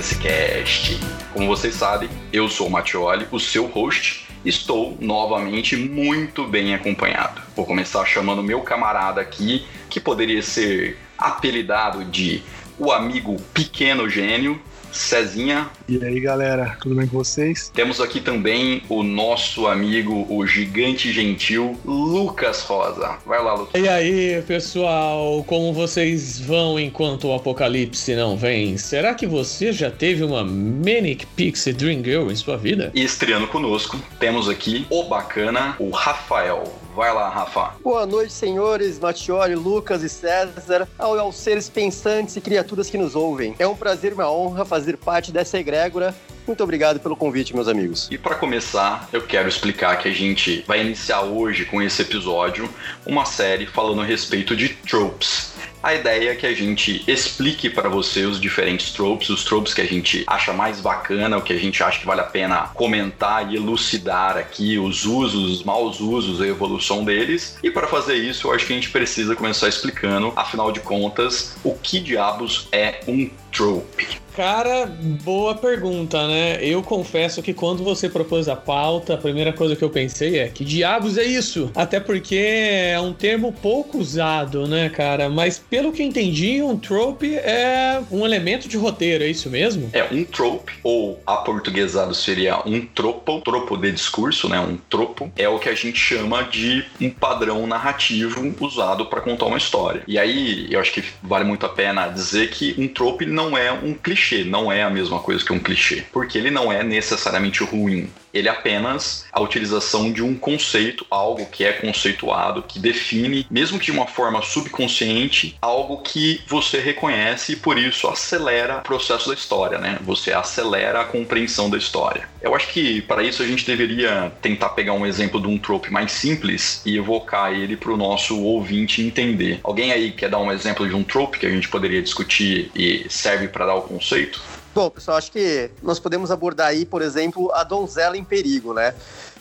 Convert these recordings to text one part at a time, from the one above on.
esse cast. Como vocês sabem, eu sou o Mattioli, o seu host. Estou novamente muito bem acompanhado. Vou começar chamando meu camarada aqui, que poderia ser apelidado de o amigo pequeno gênio, Cezinha. E aí, galera, tudo bem com vocês? Temos aqui também o nosso amigo, o gigante gentil, Lucas Rosa. Vai lá, Lucas. E aí, pessoal, como vocês vão enquanto o apocalipse não vem? Será que você já teve uma Manic Pixie Dream Girl em sua vida? E estreando conosco, temos aqui o bacana, o Rafael. Vai lá, Rafa. Boa noite, senhores, Matiori, Lucas e César, ao, aos seres pensantes e criaturas que nos ouvem. É um prazer e uma honra fazer parte dessa egrégora. Muito obrigado pelo convite, meus amigos. E para começar, eu quero explicar que a gente vai iniciar hoje com esse episódio uma série falando a respeito de tropes. A ideia é que a gente explique para você os diferentes tropes, os tropes que a gente acha mais bacana, o que a gente acha que vale a pena comentar e elucidar aqui, os usos, os maus usos, a evolução deles. E para fazer isso, eu acho que a gente precisa começar explicando, afinal de contas, o que diabos é um trope. Cara, boa pergunta, né? Eu confesso que quando você propôs a pauta, a primeira coisa que eu pensei é: que diabos é isso? Até porque é um termo pouco usado, né, cara? Mas pelo que entendi, um trope é um elemento de roteiro, é isso mesmo? É, um trope, ou aportuguesado seria um tropo, tropo de discurso, né? Um tropo, é o que a gente chama de um padrão narrativo usado para contar uma história. E aí, eu acho que vale muito a pena dizer que um trope não é um clichê clichê, não é a mesma coisa que um clichê, porque ele não é necessariamente ruim. Ele é apenas a utilização de um conceito, algo que é conceituado, que define, mesmo que de uma forma subconsciente, algo que você reconhece e por isso acelera o processo da história, né? Você acelera a compreensão da história. Eu acho que para isso a gente deveria tentar pegar um exemplo de um trope mais simples e evocar ele para o nosso ouvinte entender. Alguém aí quer dar um exemplo de um trope que a gente poderia discutir e serve para dar o conceito? Bom, pessoal, acho que nós podemos abordar aí, por exemplo, a donzela em perigo, né?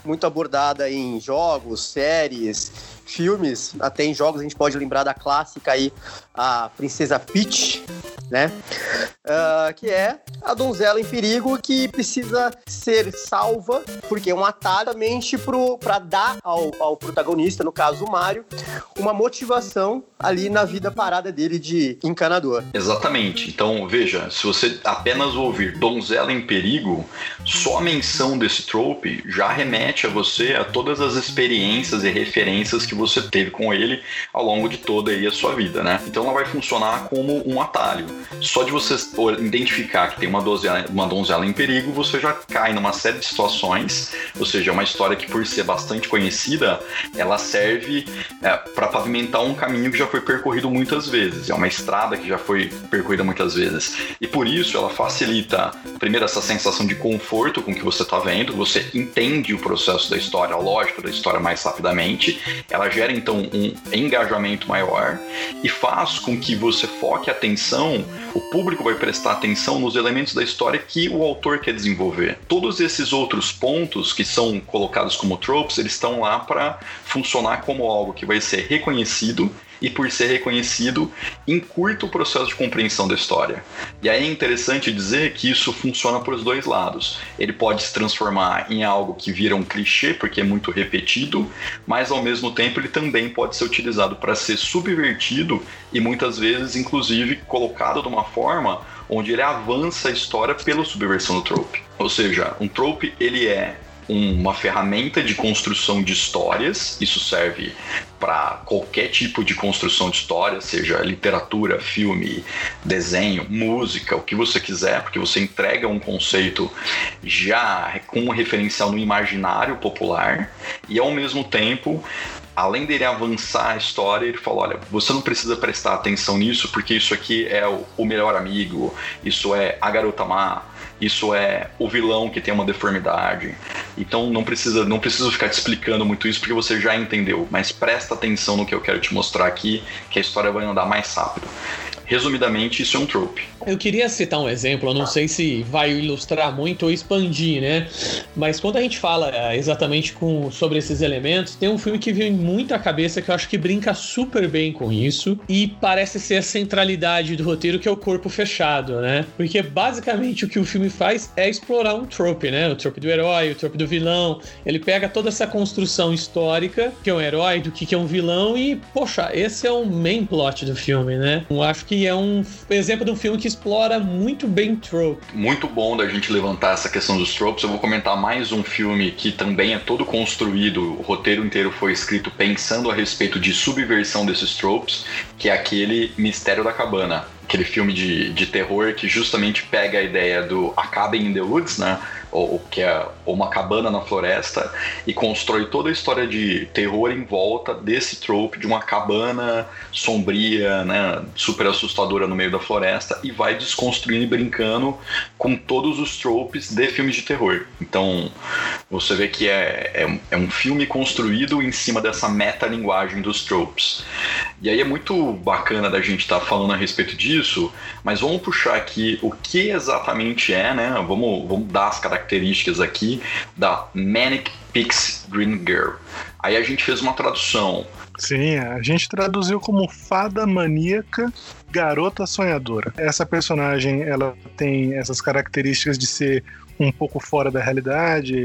Muito abordada em jogos, séries, filmes, até em jogos a gente pode lembrar da clássica aí, a Princesa Peach, né? Uh, que é a donzela em perigo que precisa ser salva, porque é um atalho para dar ao, ao, protagonista, no caso o Mario, uma motivação ali na vida parada dele de encanador. Exatamente. Então, veja, se você apenas ouvir donzela em perigo, só a menção desse trope já remete a você a todas as experiências e referências que você teve com ele ao longo de toda aí a sua vida, né? Então ela vai funcionar como um atalho. Só de você identificar que tem uma donzela, uma donzela em perigo, você já cai numa série de situações, ou seja, é uma história que por ser bastante conhecida, ela serve é, para pavimentar um caminho que já foi percorrido muitas vezes, é uma estrada que já foi percorrida muitas vezes. E por isso ela facilita, primeiro, essa sensação de conforto com que você está vendo, você entende o processo da história, a lógica da história mais rapidamente, ela gera então um engajamento maior e faz com que você foque a atenção, o público vai prestar atenção nos elementos da história que o autor quer desenvolver. Todos esses outros pontos que são colocados como tropes, eles estão lá para funcionar como algo que vai ser reconhecido e por ser reconhecido, encurta o processo de compreensão da história. E aí é interessante dizer que isso funciona por os dois lados. Ele pode se transformar em algo que vira um clichê, porque é muito repetido, mas ao mesmo tempo ele também pode ser utilizado para ser subvertido e muitas vezes, inclusive, colocado de uma forma onde ele avança a história pela subversão do trope. Ou seja, um trope ele é uma ferramenta de construção de histórias. Isso serve para qualquer tipo de construção de história, seja literatura, filme, desenho, música, o que você quiser, porque você entrega um conceito já com um referencial no imaginário popular e ao mesmo tempo além dele avançar a história, ele falou: olha, você não precisa prestar atenção nisso, porque isso aqui é o, melhor amigo, isso é a garota má, isso é o vilão que tem uma deformidade. Então não precisa, não preciso ficar te explicando muito isso porque você já entendeu, mas presta atenção no que eu quero te mostrar aqui, que a história vai andar mais rápido. Resumidamente, isso é um trope. Eu queria citar um exemplo, eu não sei se vai ilustrar muito ou expandir, né? Mas quando a gente fala é, exatamente com, sobre esses elementos, tem um filme que vem muito à cabeça que eu acho que brinca super bem com isso e parece ser a centralidade do roteiro, que é o corpo fechado, né? Porque basicamente o que o filme faz é explorar um trope, né? O trope do herói, o trope do vilão. Ele pega toda essa construção histórica, que é um herói, do que é um vilão, e, poxa, esse é o main plot do filme, né? Eu acho que é um exemplo de um filme que explora muito bem trope. Muito bom da gente levantar essa questão dos tropes. Eu vou comentar mais um filme que também é todo construído, o roteiro inteiro foi escrito pensando a respeito de subversão desses tropes, que é aquele Mistério da Cabana. Aquele filme de, de terror que justamente pega a ideia do A Cabin in the Woods, né? Ou, que é uma cabana na floresta, e constrói toda a história de terror em volta desse trope de uma cabana sombria, né, super assustadora no meio da floresta, e vai desconstruindo e brincando com todos os tropes de filmes de terror. Então, você vê que é, é, é um filme construído em cima dessa metalinguagem dos tropes. E aí é muito bacana da gente estar tá falando a respeito disso, mas vamos puxar aqui o que exatamente é, né? Vamos, vamos dar as características características aqui da Manic Pixie Dream Girl. Aí a gente fez uma tradução. Sim, a gente traduziu como fada maníaca garota sonhadora. Essa personagem, ela tem essas características de ser um pouco fora da realidade,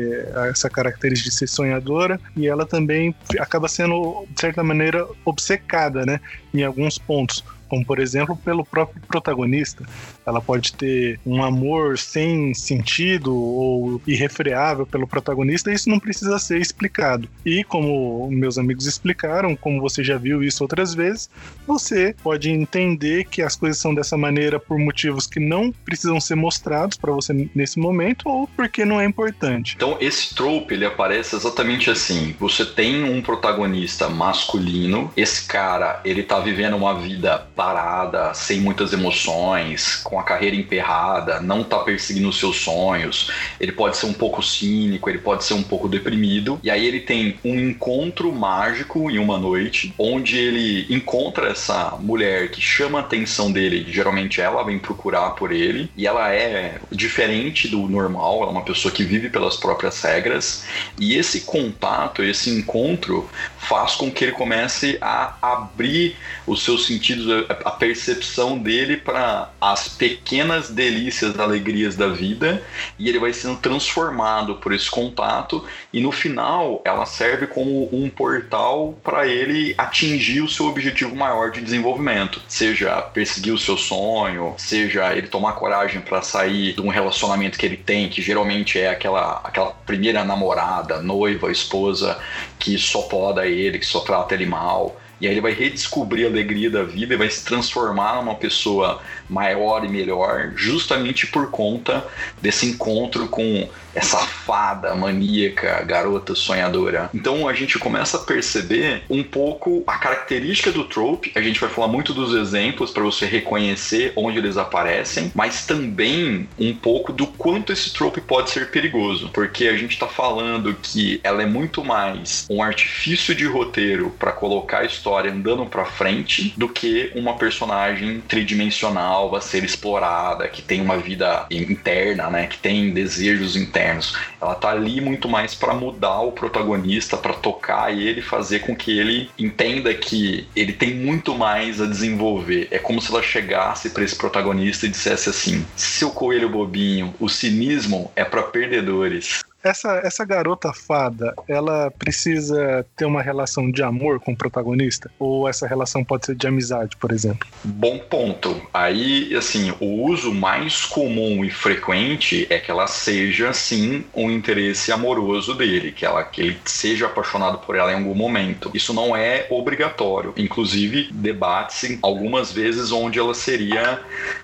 essa característica de ser sonhadora, e ela também acaba sendo, de certa maneira, obcecada, né, em alguns pontos como por exemplo pelo próprio protagonista. Ela pode ter um amor sem sentido ou irrefreável pelo protagonista, isso não precisa ser explicado. E como meus amigos explicaram, como você já viu isso outras vezes, você pode entender que as coisas são dessa maneira por motivos que não precisam ser mostrados para você nesse momento ou porque não é importante. Então esse trope ele aparece exatamente assim. Você tem um protagonista masculino, esse cara ele tá vivendo uma vida parada, sem muitas emoções, com a carreira emperrada, não tá perseguindo os seus sonhos. Ele pode ser um pouco cínico, ele pode ser um pouco deprimido. E aí ele tem um encontro mágico em uma noite, onde ele encontra essa mulher que chama a atenção dele. Geralmente ela vem procurar por ele, e ela é diferente do normal, ela é uma pessoa que vive pelas próprias regras. E esse contato, esse encontro, faz com que ele comece a abrir os seus sentidos, a percepção dele para as pequenas delícias, alegrias da vida, e ele vai sendo transformado por esse contato, e no final ela serve como um portal para ele atingir o seu objetivo maior de desenvolvimento, seja perseguir o seu sonho, seja ele tomar coragem para sair de um relacionamento que ele tem, que geralmente é aquela, aquela primeira namorada, noiva, esposa que só poda ele, que só trata ele mal. E aí ele vai redescobrir a alegria da vida e vai se transformar numa pessoa maior e melhor, justamente por conta desse encontro com essa fada maníaca, garota sonhadora. Então a gente começa a perceber um pouco a característica do trope. A gente vai falar muito dos exemplos para você reconhecer onde eles aparecem, mas também um pouco do quanto esse trope pode ser perigoso, porque a gente está falando que ela é muito mais um artifício de roteiro para colocar a história andando para frente do que uma personagem tridimensional a ser explorada, que tem uma vida interna, né, que tem desejos internos. Ela tá ali muito mais para mudar o protagonista, para tocar ele, fazer com que ele entenda que ele tem muito mais a desenvolver. É como se ela chegasse para esse protagonista e dissesse assim: "Seu coelho bobinho, o cinismo é para perdedores". Essa, essa garota fada, ela precisa ter uma relação de amor com o protagonista? Ou essa relação pode ser de amizade, por exemplo? Bom ponto. Aí, assim, o uso mais comum e frequente é que ela seja, sim, um interesse amoroso dele, que, ela, que ele seja apaixonado por ela em algum momento. Isso não é obrigatório. Inclusive, debate-se algumas vezes onde ela seria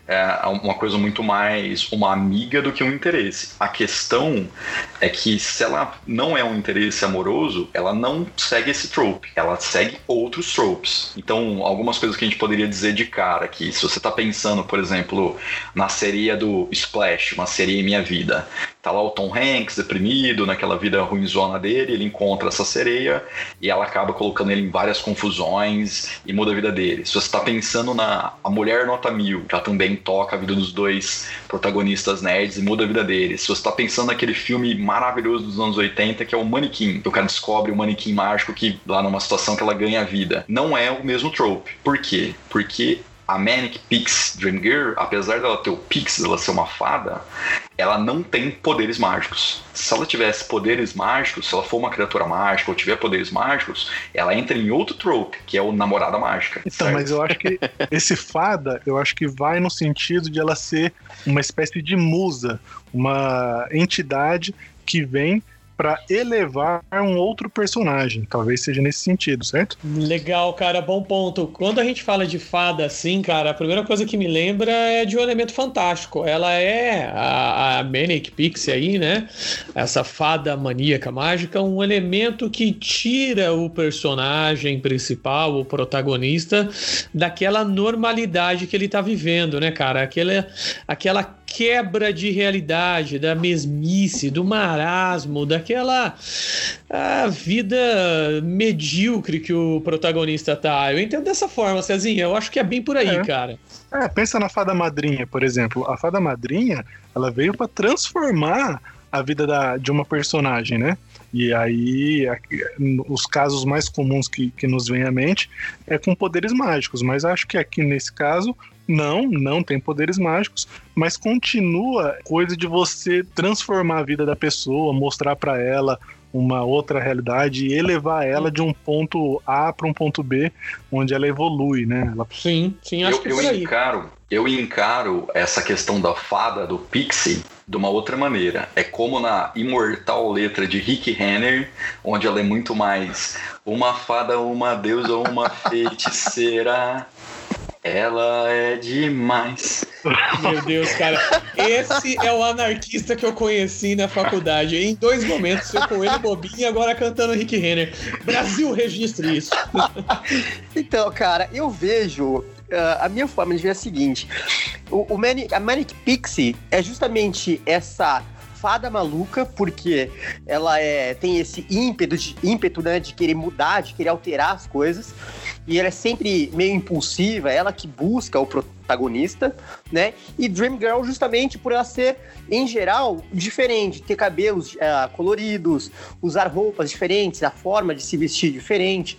é, uma coisa muito mais uma amiga do que um interesse. A questão é que se ela não é um interesse amoroso, ela não segue esse trope, ela segue outros tropes. Então, algumas coisas que a gente poderia dizer de cara que se você está pensando, por exemplo, na série do Splash, uma série Minha Vida, Tá lá o Tom Hanks deprimido, naquela vida ruimzona dele, ele encontra essa sereia e ela acaba colocando ele em várias confusões e muda a vida dele. Se você tá pensando na A Mulher Nota Mil, já também toca a vida dos dois protagonistas nerds e muda a vida deles. Se você tá pensando naquele filme maravilhoso dos anos 80 que é o Manequim, que o cara descobre o manequim mágico que lá numa situação que ela ganha a vida. Não é o mesmo trope. Por quê? Porque a Manic Pix Dream Girl, apesar dela ter o Pix, dela ser uma fada, ela não tem poderes mágicos. Se ela tivesse poderes mágicos, se ela for uma criatura mágica ou tiver poderes mágicos, ela entra em outro trope, que é o namorada mágica. Então, certo? mas eu acho que esse fada, eu acho que vai no sentido de ela ser uma espécie de musa, uma entidade que vem para elevar um outro personagem. Talvez seja nesse sentido, certo? Legal, cara, bom ponto. Quando a gente fala de fada assim, cara, a primeira coisa que me lembra é de um elemento fantástico. Ela é a, a Manic Pixie aí, né? Essa fada maníaca mágica, um elemento que tira o personagem principal, o protagonista, daquela normalidade que ele tá vivendo, né, cara? Aquela, aquela quebra de realidade, da mesmice, do marasmo, daquela a vida medíocre que o protagonista tá. Eu entendo dessa forma, Cezinha. Eu acho que é bem por aí, É. cara. É, pensa na fada madrinha, por exemplo. A fada madrinha, ela veio para transformar a vida da, de uma personagem, né? E aí, os casos mais comuns que, que nos vem à mente é com poderes mágicos, mas acho que aqui nesse caso, não, não tem poderes mágicos, mas continua coisa de você transformar a vida da pessoa, mostrar para ela uma outra realidade e elevar ela de um ponto A para um ponto B, onde ela evolui, né? Ela Sim, sim, acho eu, que é eu aí. encaro, eu encaro essa questão da fada, do Pixie, de uma outra maneira. É como na imortal letra de Rick Renner, onde ela é muito mais uma fada, uma deusa, uma feiticeira. Ela é demais. Meu Deus, cara. Esse é o anarquista que eu conheci na faculdade. Em dois momentos, eu com ele bobinho e agora cantando Rick Renner. Brasil, registre isso. Então, cara, eu vejo. ah, a minha forma de ver é a seguinte: o, o Mani- a Manic Pixie é justamente essa fada maluca, porque ela é, tem esse ímpeto, de, ímpeto né, de querer mudar, de querer alterar as coisas. E ela é sempre meio impulsiva, ela que busca o protagonista, né? E Dream Girl justamente por ela ser, em geral, diferente, ter cabelos ah, coloridos, usar roupas diferentes, a forma de se vestir diferente,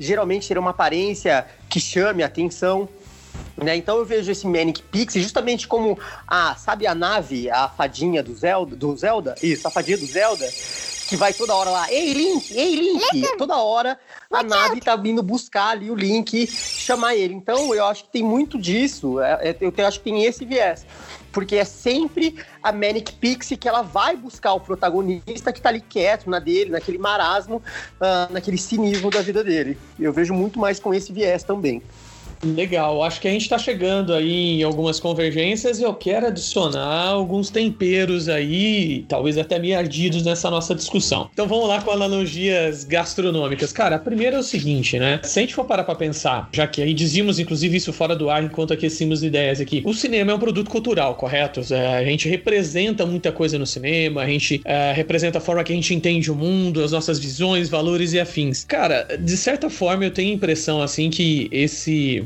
geralmente ter uma aparência que chame a atenção. Né? Então eu vejo esse Manic Pixie justamente como a, sabe a nave, a fadinha do Zelda, do Zelda? Isso, a fadinha do Zelda, que vai toda hora lá, ei Link, ei Link, toda hora a nave tá vindo buscar ali o Link, chamar ele. Então eu acho que tem muito disso, é- é- eu acho que tem esse viés. Porque é sempre a Manic Pixie que ela vai buscar o protagonista que tá ali quieto na dele, naquele marasmo, ah, naquele cinismo da vida dele. Eu vejo muito mais com esse viés também. Legal, acho que a gente tá chegando aí em algumas convergências e eu quero adicionar alguns temperos aí, talvez até meio ardidos nessa nossa discussão. Então vamos lá com analogias gastronômicas. Cara, a primeira é o seguinte, né? Se a gente for parar pra pensar, já que aí dizíamos inclusive isso fora do ar enquanto aquecíamos ideias aqui, o cinema é um produto cultural, correto? É, a gente representa muita coisa no cinema, a gente é, representa a forma que a gente entende o mundo, as nossas visões, valores e afins. Cara, de certa forma eu tenho a impressão assim que esse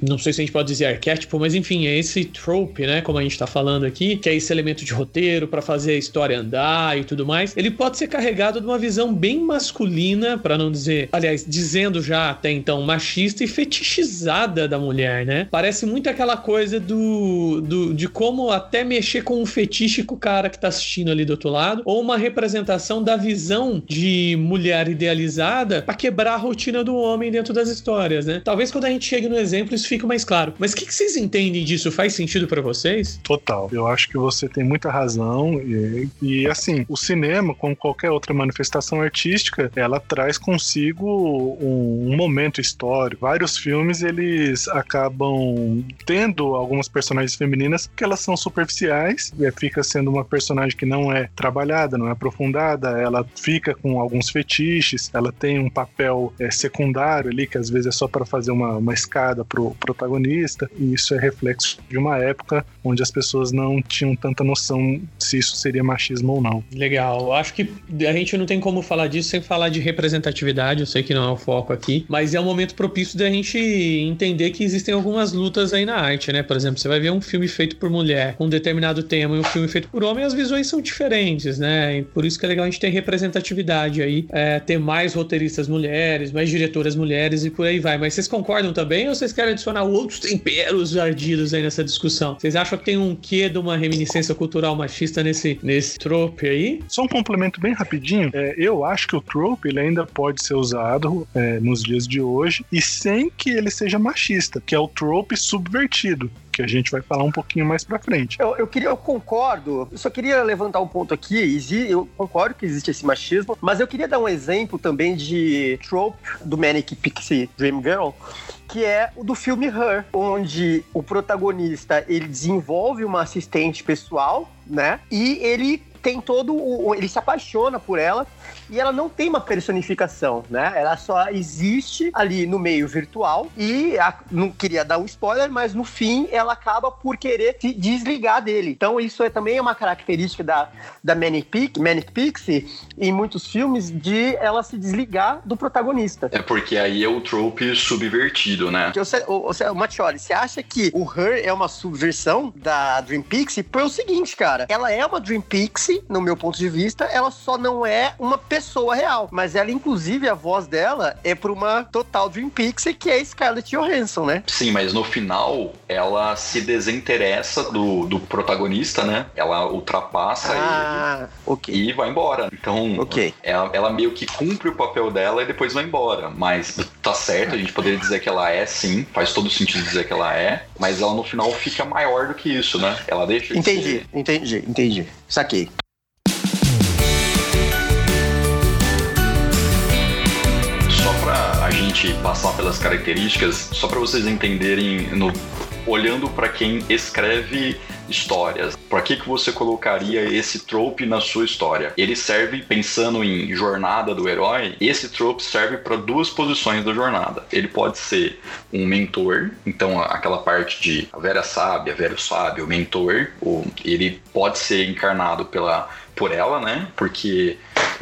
não sei se a gente pode dizer arquétipo, mas enfim, é esse trope, né, como a gente tá falando aqui, que é esse elemento de roteiro para fazer a história andar e tudo mais. Ele pode ser carregado de uma visão bem masculina, para não dizer, aliás, dizendo já até então machista e fetichizada da mulher, né? Parece muito aquela coisa do, do de como até mexer com o fetiche com o cara que tá assistindo ali do outro lado, ou uma representação da visão de mulher idealizada para quebrar a rotina do homem dentro das histórias, né? Talvez quando a gente chegue no exemplo isso fique mais claro. Mas o que, que vocês entendem disso? Faz sentido para vocês? Total. Eu acho que você tem muita razão. E, e, assim, o cinema, como qualquer outra manifestação artística, ela traz consigo um, um momento histórico. Vários filmes eles acabam tendo algumas personagens femininas que elas são superficiais, fica sendo uma personagem que não é trabalhada, não é aprofundada, ela fica com alguns fetiches, ela tem um papel é, secundário ali, que às vezes é só para fazer uma, uma escada pro, protagonista, e isso é reflexo de uma época onde as pessoas não tinham tanta noção se isso seria machismo ou não. Legal. Acho que a gente não tem como falar disso sem falar de representatividade, eu sei que não é o foco aqui, mas é um momento propício da gente entender que existem algumas lutas aí na arte, né? Por exemplo, você vai ver um filme feito por mulher com um determinado tema e um filme feito por homem, as visões são diferentes, né? E por isso que é legal a gente ter representatividade aí, é, ter mais roteiristas mulheres, mais diretoras mulheres e por aí vai. Mas vocês concordam também ou vocês querem adicionar outros temperos ardidos aí nessa discussão? Vocês acham que tem um quê de uma reminiscência cultural machista nesse, nesse trope aí? Só um complemento bem rapidinho. É, eu acho que o trope ele ainda pode ser usado é, nos dias de hoje e sem que ele seja machista, que é o trope subvertido que a gente vai falar um pouquinho mais pra frente. Eu, eu, queria, eu concordo, eu só queria levantar um ponto aqui. Eu concordo que existe esse machismo, mas eu queria dar um exemplo também de trope do Manic Pixie Dream Girl, que é o do filme Her, onde o protagonista ele desenvolve uma assistente pessoal, né? E ele tem todo o. Ele se apaixona por ela e ela não tem uma personificação, né? Ela só existe ali no meio virtual e a, não queria dar um spoiler, mas no fim ela acaba por querer se desligar dele. Então isso é também uma característica da, da Manic, Pix, Manic Pixie em muitos filmes de ela se desligar do protagonista. É porque aí é o trope subvertido, né? Você, o, o, Matioli, você acha que o Her é uma subversão da Dream Pixie? Por o seguinte, cara, ela é uma Dream Pixie, no meu ponto de vista, ela só não é uma pessoa real. Mas ela, inclusive, a voz dela é pra uma total Dream Pixie, que é Scarlett Johansson, né? Sim, mas no final ela se desinteressa do, do protagonista, né? Ela ultrapassa ah, ele okay. e vai embora. Então, okay. ela, ela meio que cumpre o papel dela e depois vai embora. Mas tá certo, a gente poderia dizer que ela é sim, faz todo sentido dizer que ela é, mas ela no final fica maior do que isso, né? Ela deixa de Entendi, ser... entendi, entendi. Saquei. Gente passar pelas características, só para vocês entenderem, no, olhando para quem escreve histórias. Para que, que você colocaria esse trope na sua história? Ele serve pensando em jornada do herói. Esse trope serve para duas posições da jornada. Ele pode ser um mentor, então aquela parte de a Vera sábia, Vera sábio, mentor, ou ele pode ser encarnado pela por ela, né? Porque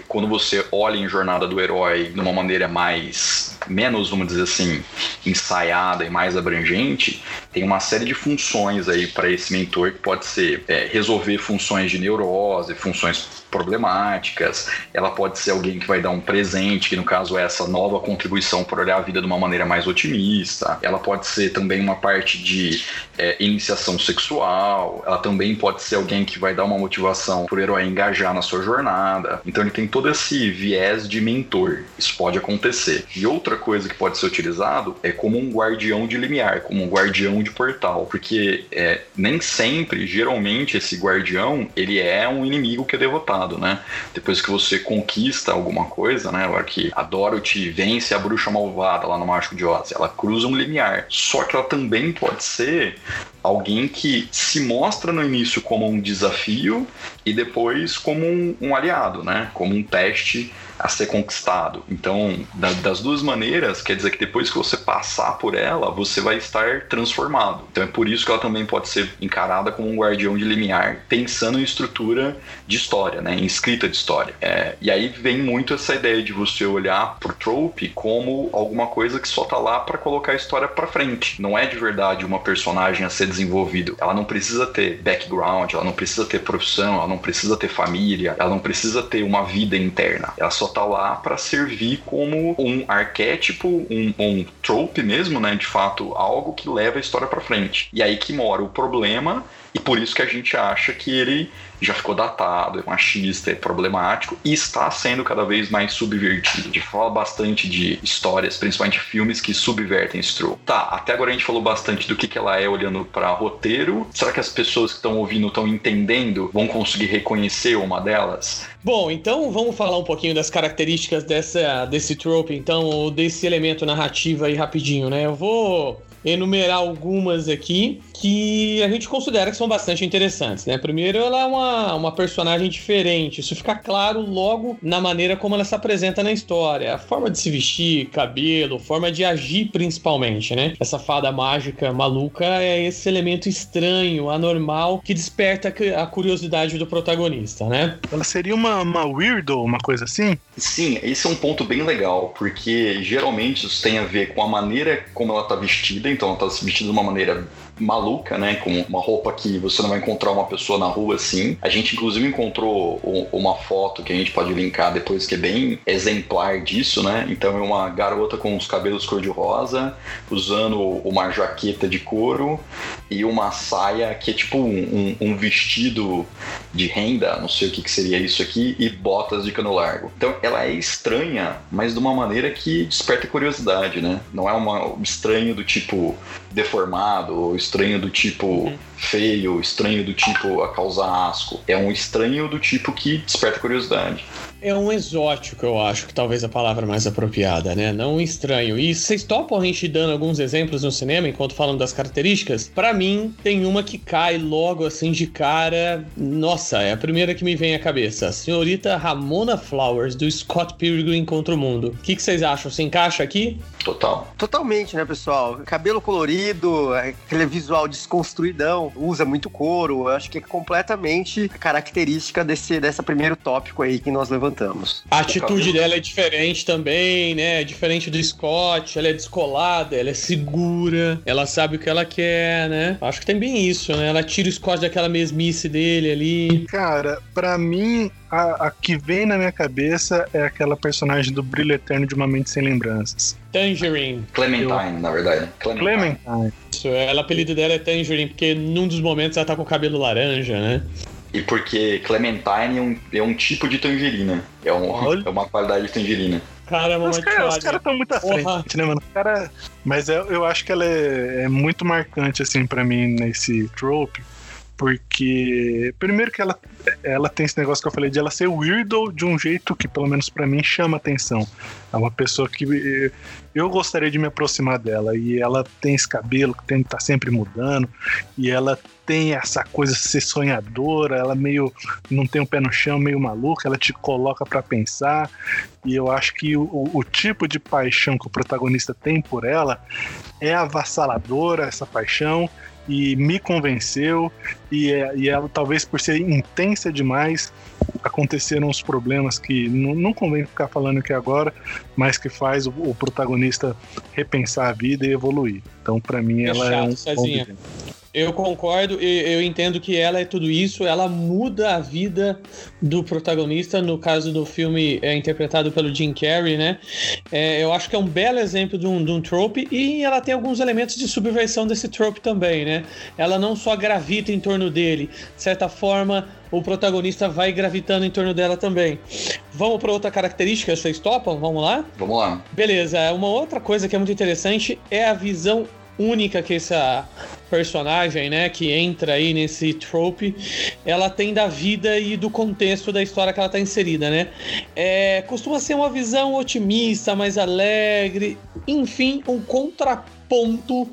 quando você olha em Jornada do Herói de uma maneira mais menos, vamos dizer assim, ensaiada e mais abrangente, tem uma série de funções aí para esse mentor que pode ser é, resolver funções de neurose, funções problemáticas, ela pode ser alguém que vai dar um presente, que no caso é essa nova contribuição para olhar a vida de uma maneira mais otimista, ela pode ser também uma parte de é, iniciação sexual, ela também pode ser alguém que vai dar uma motivação para o herói engajar na sua jornada. Então ele tem todo esse viés de mentor, isso pode acontecer. E outra coisa que pode ser utilizado é como um guardião de limiar, como um guardião de portal, porque é, nem sempre, geralmente, esse guardião ele é um inimigo que é derrotado né? Depois que você conquista alguma coisa, né? Agora que a Dorothy vence a bruxa malvada lá no Mágico de Oz, ela cruza um limiar. Só que ela também pode ser alguém que se mostra no início como um desafio e depois como um, um aliado, né? Como um teste a ser conquistado. Então, da, das duas maneiras, quer dizer que depois que você passar por ela, você vai estar transformado. Então é por isso que ela também pode ser encarada como um guardião de limiar, pensando em estrutura de história, né, em escrita de história. É, e aí vem muito essa ideia de você olhar pro trope como alguma coisa que só tá lá para colocar a história para frente. Não é de verdade uma personagem a ser desenvolvido. Ela não precisa ter background, ela não precisa ter profissão, ela não precisa ter família, ela não precisa ter uma vida interna. Ela só tá lá para servir como um arquétipo, um, um trope mesmo, né? De fato, algo que leva a história para frente. E aí que mora o problema, e por isso que a gente acha que ele já ficou datado, é machista, é problemático e está sendo cada vez mais subvertido. A gente fala bastante de histórias, principalmente filmes que subvertem trope. Tá, até agora a gente falou bastante do que, que ela é olhando para roteiro. Será que as pessoas que estão ouvindo estão entendendo? Vão conseguir reconhecer uma delas? Bom, então vamos falar um pouquinho das características dessa, desse trope, então, desse elemento narrativo aí rapidinho, né? Eu vou enumerar algumas aqui que a gente considera que são bastante interessantes, né? Primeiro, ela é uma, uma personagem diferente. Isso fica claro logo na maneira como ela se apresenta na história. A forma de se vestir, cabelo, forma de agir principalmente, né? Essa fada mágica maluca é esse elemento estranho, anormal, que desperta a curiosidade do protagonista, né? Ela seria uma, uma weirdo, uma coisa assim? Sim, esse é um ponto bem legal, porque geralmente isso tem a ver com a maneira como ela tá vestida, então ela tá vestida de uma maneira maluca, né? Com uma roupa que você não vai encontrar uma pessoa na rua assim. A gente, inclusive, encontrou uma foto que a gente pode linkar depois, que é bem exemplar disso, né? Então é uma garota com os cabelos cor-de-rosa, usando uma jaqueta de couro e uma saia que é tipo um, um, um vestido de renda, não sei o que, que seria isso aqui, e botas de cano largo. Então ela é estranha, mas de uma maneira que desperta curiosidade, né? Não é uma, um estranho do tipo deformado, ou estranho do tipo uhum. feio, estranho do tipo a causar asco. É um estranho do tipo que desperta curiosidade é um exótico, eu acho que talvez a palavra mais apropriada, né? Não um estranho. E vocês topam a gente dando alguns exemplos no cinema enquanto falando das características? Para mim, tem uma que cai logo assim de cara. Nossa, é a primeira que me vem à cabeça. A senhorita Ramona Flowers, do Scott Pilgrim contra o Mundo. O que, que vocês acham? Se encaixa aqui? Total. Totalmente, né, pessoal? Cabelo colorido, aquele visual desconstruidão, usa muito couro. Eu acho que é completamente característica desse, dessa primeiro tópico aí que nós levantamos levantamos. A atitude dela é diferente também, né? É diferente do Scott, ela é descolada, ela é segura, ela sabe o que ela quer, né? Acho que tem bem isso, né? Ela tira o Scott daquela mesmice dele ali. Cara, para mim, a, a, que vem na minha cabeça é aquela personagem do Brilho Eterno de Uma Mente Sem Lembranças. Tangerine. Clementine, Eu... na verdade. Clementine. Clementine. Isso, ela, o apelido dela é Tangerine, porque num dos momentos ela tá com o cabelo laranja, né? E porque Clementine é um, é um tipo de tangerina. É, um, é uma qualidade de tangerina. Caramba, os caras estão muito à frente, né, mano? Cara, mas eu, eu acho que ela é, é muito marcante, assim, para mim, nesse trope. Porque, primeiro que ela, ela tem esse negócio que eu falei de ela ser weirdo de um jeito que, pelo menos para mim, chama atenção. É uma pessoa que eu gostaria de me aproximar dela. E ela tem esse cabelo que tem tá sempre mudando. E ela tem essa coisa de ser sonhadora. Ela meio não tem o um pé no chão, meio maluca. Ela te coloca para pensar. E eu acho que o, o tipo de paixão que o protagonista tem por ela é avassaladora, essa paixão e me convenceu e, e ela talvez por ser intensa demais aconteceram os problemas que não, não convém ficar falando aqui agora, mas que faz o, o protagonista repensar a vida e evoluir. Então, para mim, é ela é um. Eu concordo, eu entendo que ela é tudo isso, ela muda a vida do protagonista, no caso do filme é interpretado pelo Jim Carrey, né? É, eu acho que é um belo exemplo de um, de um trope e ela tem alguns elementos de subversão desse trope também, né? Ela não só gravita em torno dele, de certa forma, o protagonista vai gravitando em torno dela também. Vamos para outra característica, vocês topam? Vamos lá? Vamos lá. Beleza, uma outra coisa que é muito interessante é a visão única que essa personagem, né, que entra aí nesse trope, ela tem da vida e do contexto da história que ela está inserida, né? É, costuma ser uma visão otimista, mais alegre, enfim, um contraponto ponto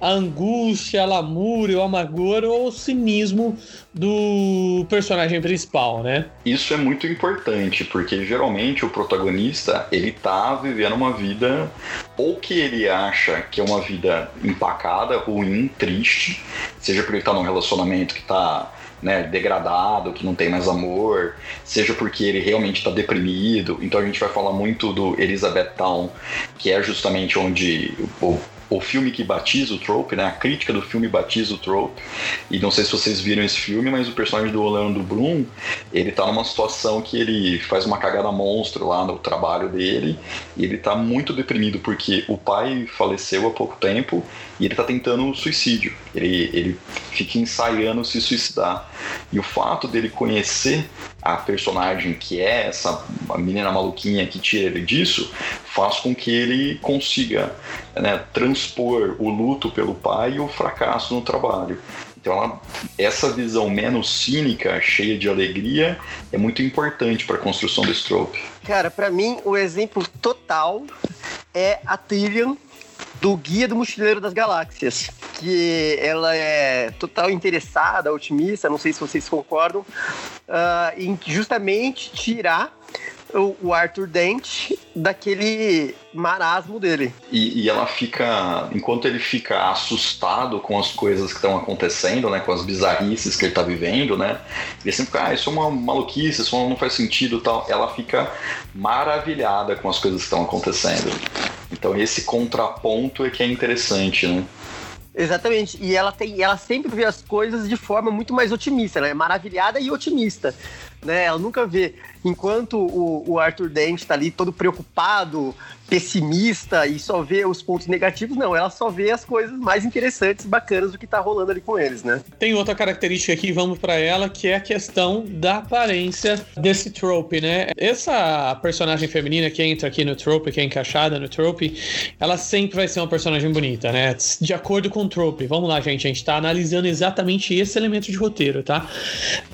a angústia, a lamúria, o amargor ou o cinismo do personagem principal, né? Isso é muito importante, porque geralmente o protagonista, ele tá vivendo uma vida ou que ele acha que é uma vida empacada, ruim, triste, seja porque ele tá num relacionamento que tá né, degradado, que não tem mais amor, seja porque ele realmente está deprimido. Então a gente vai falar muito do Elizabeth Town, que é justamente onde o o filme que batiza o trope, né? A crítica do filme batiza o trope. E não sei se vocês viram esse filme, mas o personagem do Orlando Bloom, ele tá numa situação que ele faz uma cagada monstro lá no trabalho dele, e ele tá muito deprimido porque o pai faleceu há pouco tempo e ele tá tentando suicídio. Ele, ele fica ensaiando se suicidar. E o fato dele conhecer a personagem que é essa menina maluquinha que tira ele disso, faz com que ele consiga né, transpor o luto pelo pai e o fracasso no trabalho. Então, essa visão menos cínica, cheia de alegria, é muito importante para a construção do trope. Cara, para mim, o exemplo total é a Tyrion do Guia do Mochileiro das Galáxias, que ela é total interessada, otimista, não sei se vocês concordam, uh, em justamente tirar o, Arthur Dent daquele marasmo dele. E, e, ela fica, enquanto ele fica assustado com as coisas que estão acontecendo, né, com as bizarrices que ele está vivendo, né, ele sempre fica, ah, isso é uma maluquice, isso não faz sentido, tal. Ela fica maravilhada com as coisas que estão acontecendo. Então esse contraponto é que é interessante, né? Exatamente. E ela tem, ela sempre vê as coisas de forma muito mais otimista, né? Maravilhada e otimista. Né? Ela nunca vê enquanto o, o Arthur Dent está ali todo preocupado, pessimista e só vê os pontos negativos, não, ela só vê as coisas mais interessantes bacanas do que tá rolando ali com eles, né? Tem outra característica aqui, vamos para ela, que é a questão da aparência desse trope, né? Essa personagem feminina que entra aqui no trope, que é encaixada no trope, ela sempre vai ser uma personagem bonita, né? De acordo com o trope. Vamos lá, gente, a gente tá analisando exatamente esse elemento de roteiro, tá?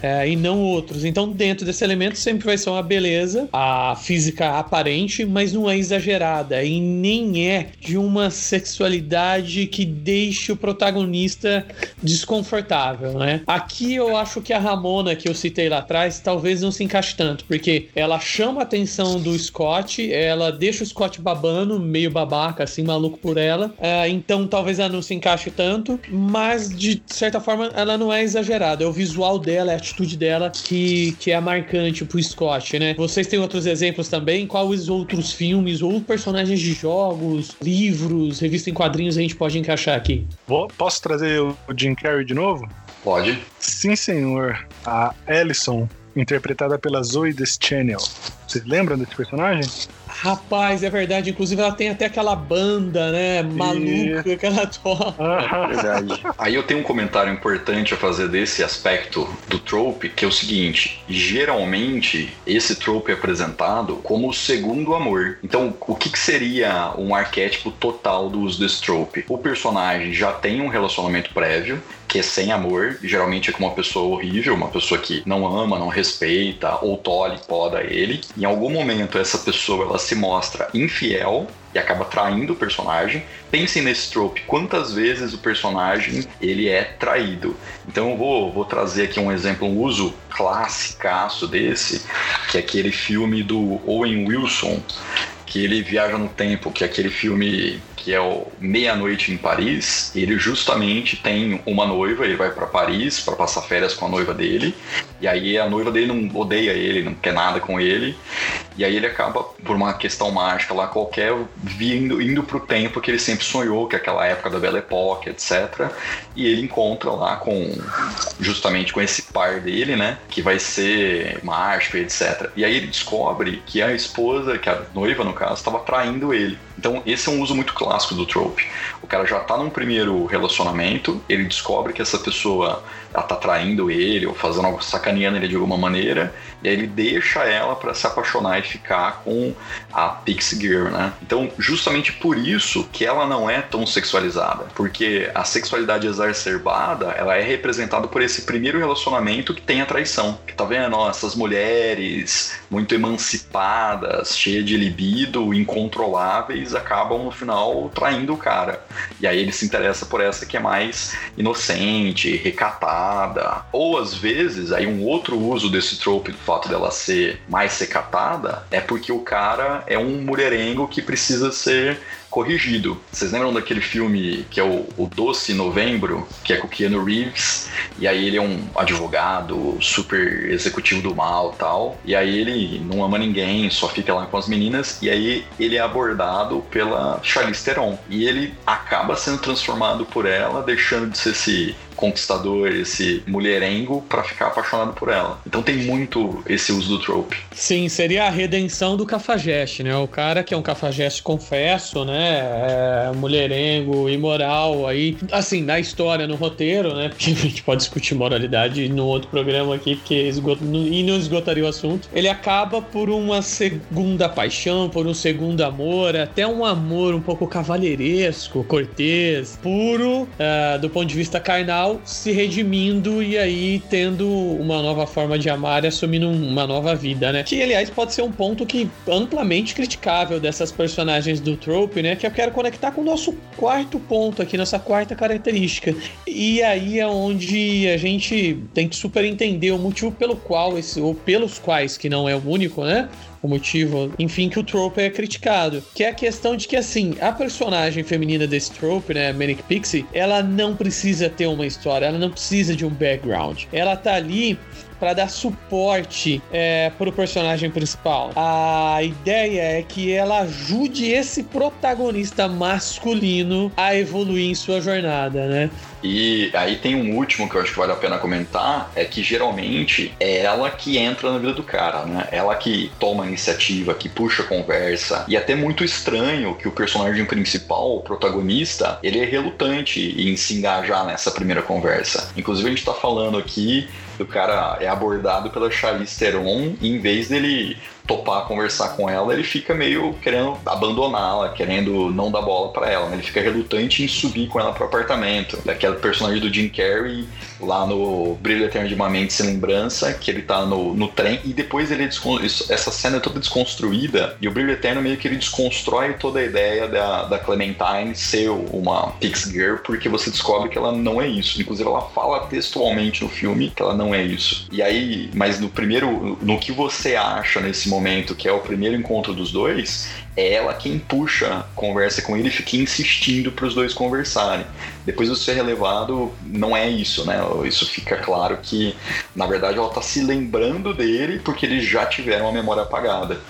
É, e não outros. Então, dentro desse elemento sempre vai ser uma beleza, a física aparente, mas não é exagerada e nem é de uma sexualidade que deixe o protagonista desconfortável, né? Aqui eu acho que a Ramona que eu citei lá atrás talvez não se encaixe tanto, porque ela chama a atenção do Scott, ela deixa o Scott babando, meio babaca, assim, maluco por ela. É, então talvez ela não se encaixe tanto, mas de certa forma ela não é exagerada. É o visual dela, é a atitude dela que, que é marcante pro Scott né? Vocês têm outros exemplos também? Quais outros filmes ou personagens de jogos, livros, revista em quadrinhos a gente pode encaixar aqui? Vou, posso trazer o Jim Carrey de novo? Pode. Sim, senhor. A Ellison, interpretada pela Zoe Deschanel. Vocês lembram desse personagem? Rapaz, é verdade. Inclusive, ela tem até aquela banda, né? Maluca e... que ela toca. verdade. Aí eu tenho um comentário importante a fazer desse aspecto do trope, que é o seguinte: geralmente esse trope é apresentado como o segundo amor. Então, o que, que seria um arquétipo total do uso desse trope? O personagem já tem um relacionamento prévio, que é sem amor, geralmente é com uma pessoa horrível, uma pessoa que não ama, não respeita, ou tolhe, poda ele. Em algum momento essa pessoa ela se mostra infiel e acaba traindo o personagem. Pensem nesse trope, quantas vezes o personagem ele é traído. Então eu vou, vou trazer aqui um exemplo, um uso classicaço desse, que é aquele filme do Owen Wilson, que ele viaja no tempo, que é aquele filme que é o Meia-Noite em Paris. Ele justamente tem uma noiva, ele vai para Paris para passar férias com a noiva dele. E aí a noiva dele não odeia ele, não quer nada com ele. E aí ele acaba, por uma questão mágica lá qualquer, vindo, indo pro tempo que ele sempre sonhou, que é aquela época da Belle Époque, etc. E ele encontra lá com, justamente com esse par dele, né? Que vai ser mágico, etc. E aí ele descobre que a esposa, que a noiva no caso, estava traindo ele. Então, esse é um uso muito clássico do trope. O cara já tá num primeiro relacionamento, ele descobre que essa pessoa ela tá traindo ele ou fazendo algo sacaneando ele de alguma maneira, e aí ele deixa ela para se apaixonar e ficar com a Pixie Girl, né? Então, justamente por isso que ela não é tão sexualizada, porque a sexualidade exacerbada, ela é representada por esse primeiro relacionamento que tem a traição. Que tá vendo, ó, essas mulheres muito emancipadas, cheias de libido, incontroláveis, acabam no final traindo o cara. E aí ele se interessa por essa que é mais inocente, recatada. Ou às vezes, aí um outro uso desse trope do fato dela ser mais recatada é porque o cara é um mulherengo que precisa ser corrigido. Vocês lembram daquele filme que é o, o Doce Novembro, que é com o Keanu Reeves? E aí ele é um advogado super executivo do mal tal. E aí ele não ama ninguém, só fica lá com as meninas. E aí ele é abordado pela Charlize Theron. E ele acaba sendo transformado por ela, deixando de ser esse conquistador, esse mulherengo para ficar apaixonado por ela. Então tem muito esse uso do trope. Sim, seria a redenção do cafajeste, né? O cara que é um cafajeste confesso, né? É mulherengo, imoral, aí, assim, na história, no roteiro, né? Porque a gente pode discutir moralidade no outro programa aqui, porque esgota, e não esgotaria o assunto. Ele acaba por uma segunda paixão, por um segundo amor, até um amor um pouco cavalheiresco, cortês, puro, uh, do ponto de vista carnal, se redimindo e aí tendo uma nova forma de amar e assumindo uma nova vida, né? Que, aliás, pode ser um ponto que amplamente criticável dessas personagens do trope, né? Que eu quero conectar com o nosso quarto ponto aqui, nossa quarta característica. E aí é onde a gente tem que super entender o motivo pelo qual esse, ou pelos quais, que não é o único, né? O motivo, enfim, que o trope é criticado. Que é a questão de que, assim, a personagem feminina desse trope, né, Manic Pixie, ela não precisa ter uma história, ela não precisa de um background. Ela tá ali para dar suporte é, para o personagem principal. A ideia é que ela ajude esse protagonista masculino a evoluir em sua jornada, né? E aí tem um último que eu acho que vale a pena comentar, é que geralmente é ela que entra na vida do cara, né? Ela que toma a iniciativa, que puxa a conversa. E é até muito estranho que o personagem principal, o protagonista, ele é relutante em se engajar nessa primeira conversa. Inclusive a gente tá falando aqui o cara é abordado pela Charlize Theron e em vez dele topar conversar com ela, ele fica meio querendo abandoná-la, querendo não dar bola para ela. Né? Ele fica relutante em subir com ela pro apartamento. Daquela personagem do Jim Carrey lá no Brilho Eterno de uma Mente Sem Lembrança, que ele tá no, no trem e depois ele essa cena é toda desconstruída e o Brilho Eterno meio que ele desconstrói toda a ideia da, da Clementine ser uma Pix Girl, porque você descobre que ela não é isso. Inclusive ela fala textualmente no filme que ela não é isso. E aí, mas no primeiro, no que você acha nesse momento, que é o primeiro encontro dos dois, é ela quem puxa, conversa com ele e fica insistindo para os dois conversarem. Depois de ser relevado, não é isso, né? Isso fica claro que, na verdade, ela tá se lembrando dele porque eles já tiveram a memória apagada.